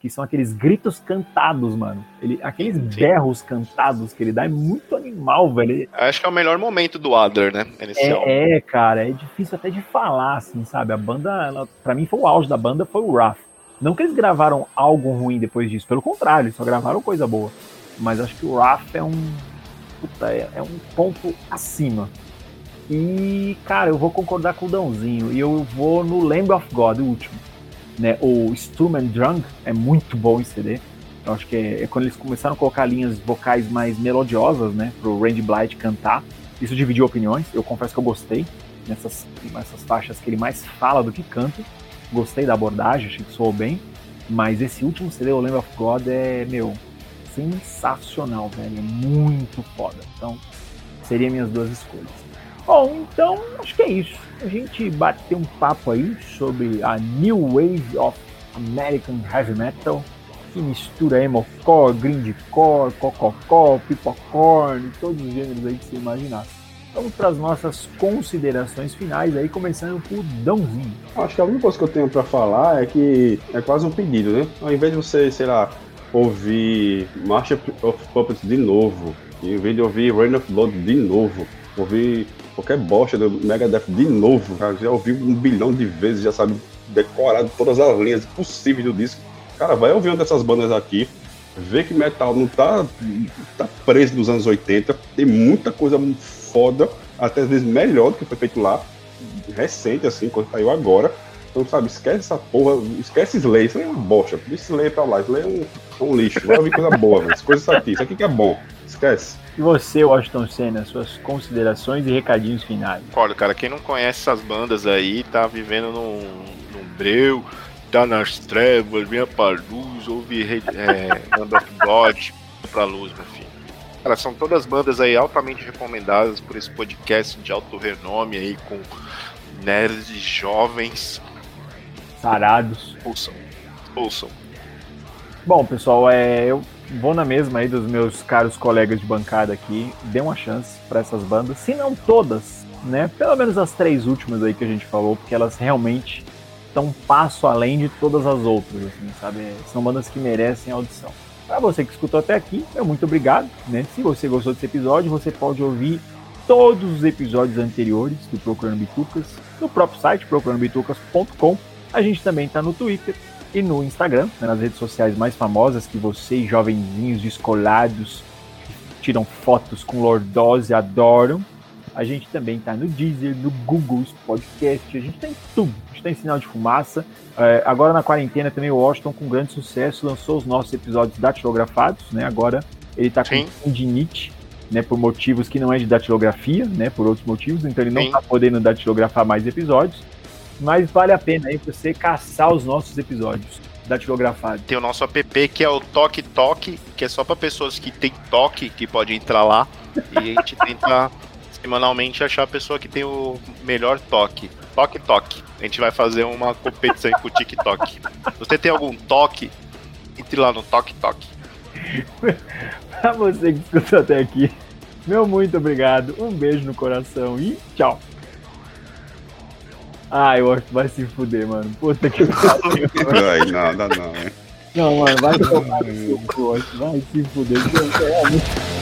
que são aqueles gritos cantados, mano. Ele, aqueles Sim. berros cantados que ele dá é muito animal, velho. Acho que é o melhor momento do Adler, né? Inicial. É, é, cara, é difícil até de falar, assim, sabe? A banda, ela, pra mim, foi o auge da banda, foi o Wrath. Não que eles gravaram algo ruim depois disso, pelo contrário, eles só gravaram coisa boa. Mas acho que o Wrath é um. Puta, é, é um ponto acima. E, cara, eu vou concordar com o Dãozinho. E eu vou no Lamb of God, o último. Né? O Sturm and Drunk é muito bom em CD. Eu acho que é, é, quando eles começaram a colocar linhas vocais mais melodiosas, né? Pro Randy Blythe cantar. Isso dividiu opiniões. Eu confesso que eu gostei nessas, nessas faixas que ele mais fala do que canta. Gostei da abordagem, achei que soou bem. Mas esse último CD, o Lamb of God, é, meu, sensacional, velho. É muito foda. Então, seriam minhas duas escolhas. Bom, então acho que é isso. A gente bateu um papo aí sobre a New Wave of American Heavy Metal, que mistura emocore, grindcore, cococó, pipocorn, todos os gêneros aí que você imaginar. Vamos para as nossas considerações finais aí, começando por Dãozinho. Acho que a única coisa que eu tenho para falar é que é quase um pedido, né? Ao invés de você, sei lá, ouvir March of Puppets de novo, em vez de ouvir Rain of Blood de novo, ouvir qualquer bosta do Megadeth de novo, cara. Já ouvi um bilhão de vezes, já sabe decorar todas as linhas possíveis do disco. Cara, vai ouvir uma dessas bandas aqui, vê que metal não tá, tá preso nos anos 80, tem muita coisa foda, até às vezes melhor do que foi feito lá, recente, assim, quando saiu agora. Então, sabe, esquece essa porra, esquece Slay, isso é uma bosta. Slay pra lá, Slay é um, é um lixo, vai ouvir coisa boa, velho. Coisa aqui, isso aqui que é bom, esquece. E você, Washington Senna, suas considerações e recadinhos finais. Olha, cara, quem não conhece essas bandas aí tá vivendo num, num breu, tá nas trevas, vinha pra luz, ouve é, <laughs> Band of God pra luz, meu filho. Cara, são todas bandas aí altamente recomendadas por esse podcast de alto renome aí, com nerds jovens. Sarados. Ouçam. Ouçam. Bom, pessoal, é, eu vou na mesma aí dos meus caros colegas de bancada aqui, dê uma chance para essas bandas, se não todas, né? Pelo menos as três últimas aí que a gente falou, porque elas realmente estão um passo além de todas as outras, assim, sabe? São bandas que merecem audição. Para você que escutou até aqui, meu muito obrigado, né? Se você gostou desse episódio, você pode ouvir todos os episódios anteriores do Procurando Bitucas no próprio site procurandobitucas.com. A gente também está no Twitter, e no Instagram, né, nas redes sociais mais famosas que vocês, jovenzinhos descolados, que tiram fotos com lordose, adoram. A gente também está no Deezer, no Google Podcast, a gente está em tudo. A gente está em sinal de fumaça. É, agora na quarentena também o Washington, com grande sucesso, lançou os nossos episódios datilografados, né? Agora ele está com tendinite, né? Por motivos que não é de datilografia, né? Por outros motivos, então ele não está podendo datilografar mais episódios mas vale a pena aí você caçar os nossos episódios datilografado. Tem o nosso app que é o Toque Toque, que é só para pessoas que tem toque que pode entrar lá e a gente tenta <laughs> semanalmente achar a pessoa que tem o melhor toque. Toque Toque. A gente vai fazer uma competição com o TikTok. Você tem algum toque, entre lá no Toque Toque. <laughs> pra você que escutou até aqui, meu muito obrigado, um beijo no coração e tchau. Ah, eu acho que vai se fuder, mano. Puta que pariu. <laughs> Ai, nada não, hein? Não, mano, vai tomar no seu vai se fuder. <laughs> É muito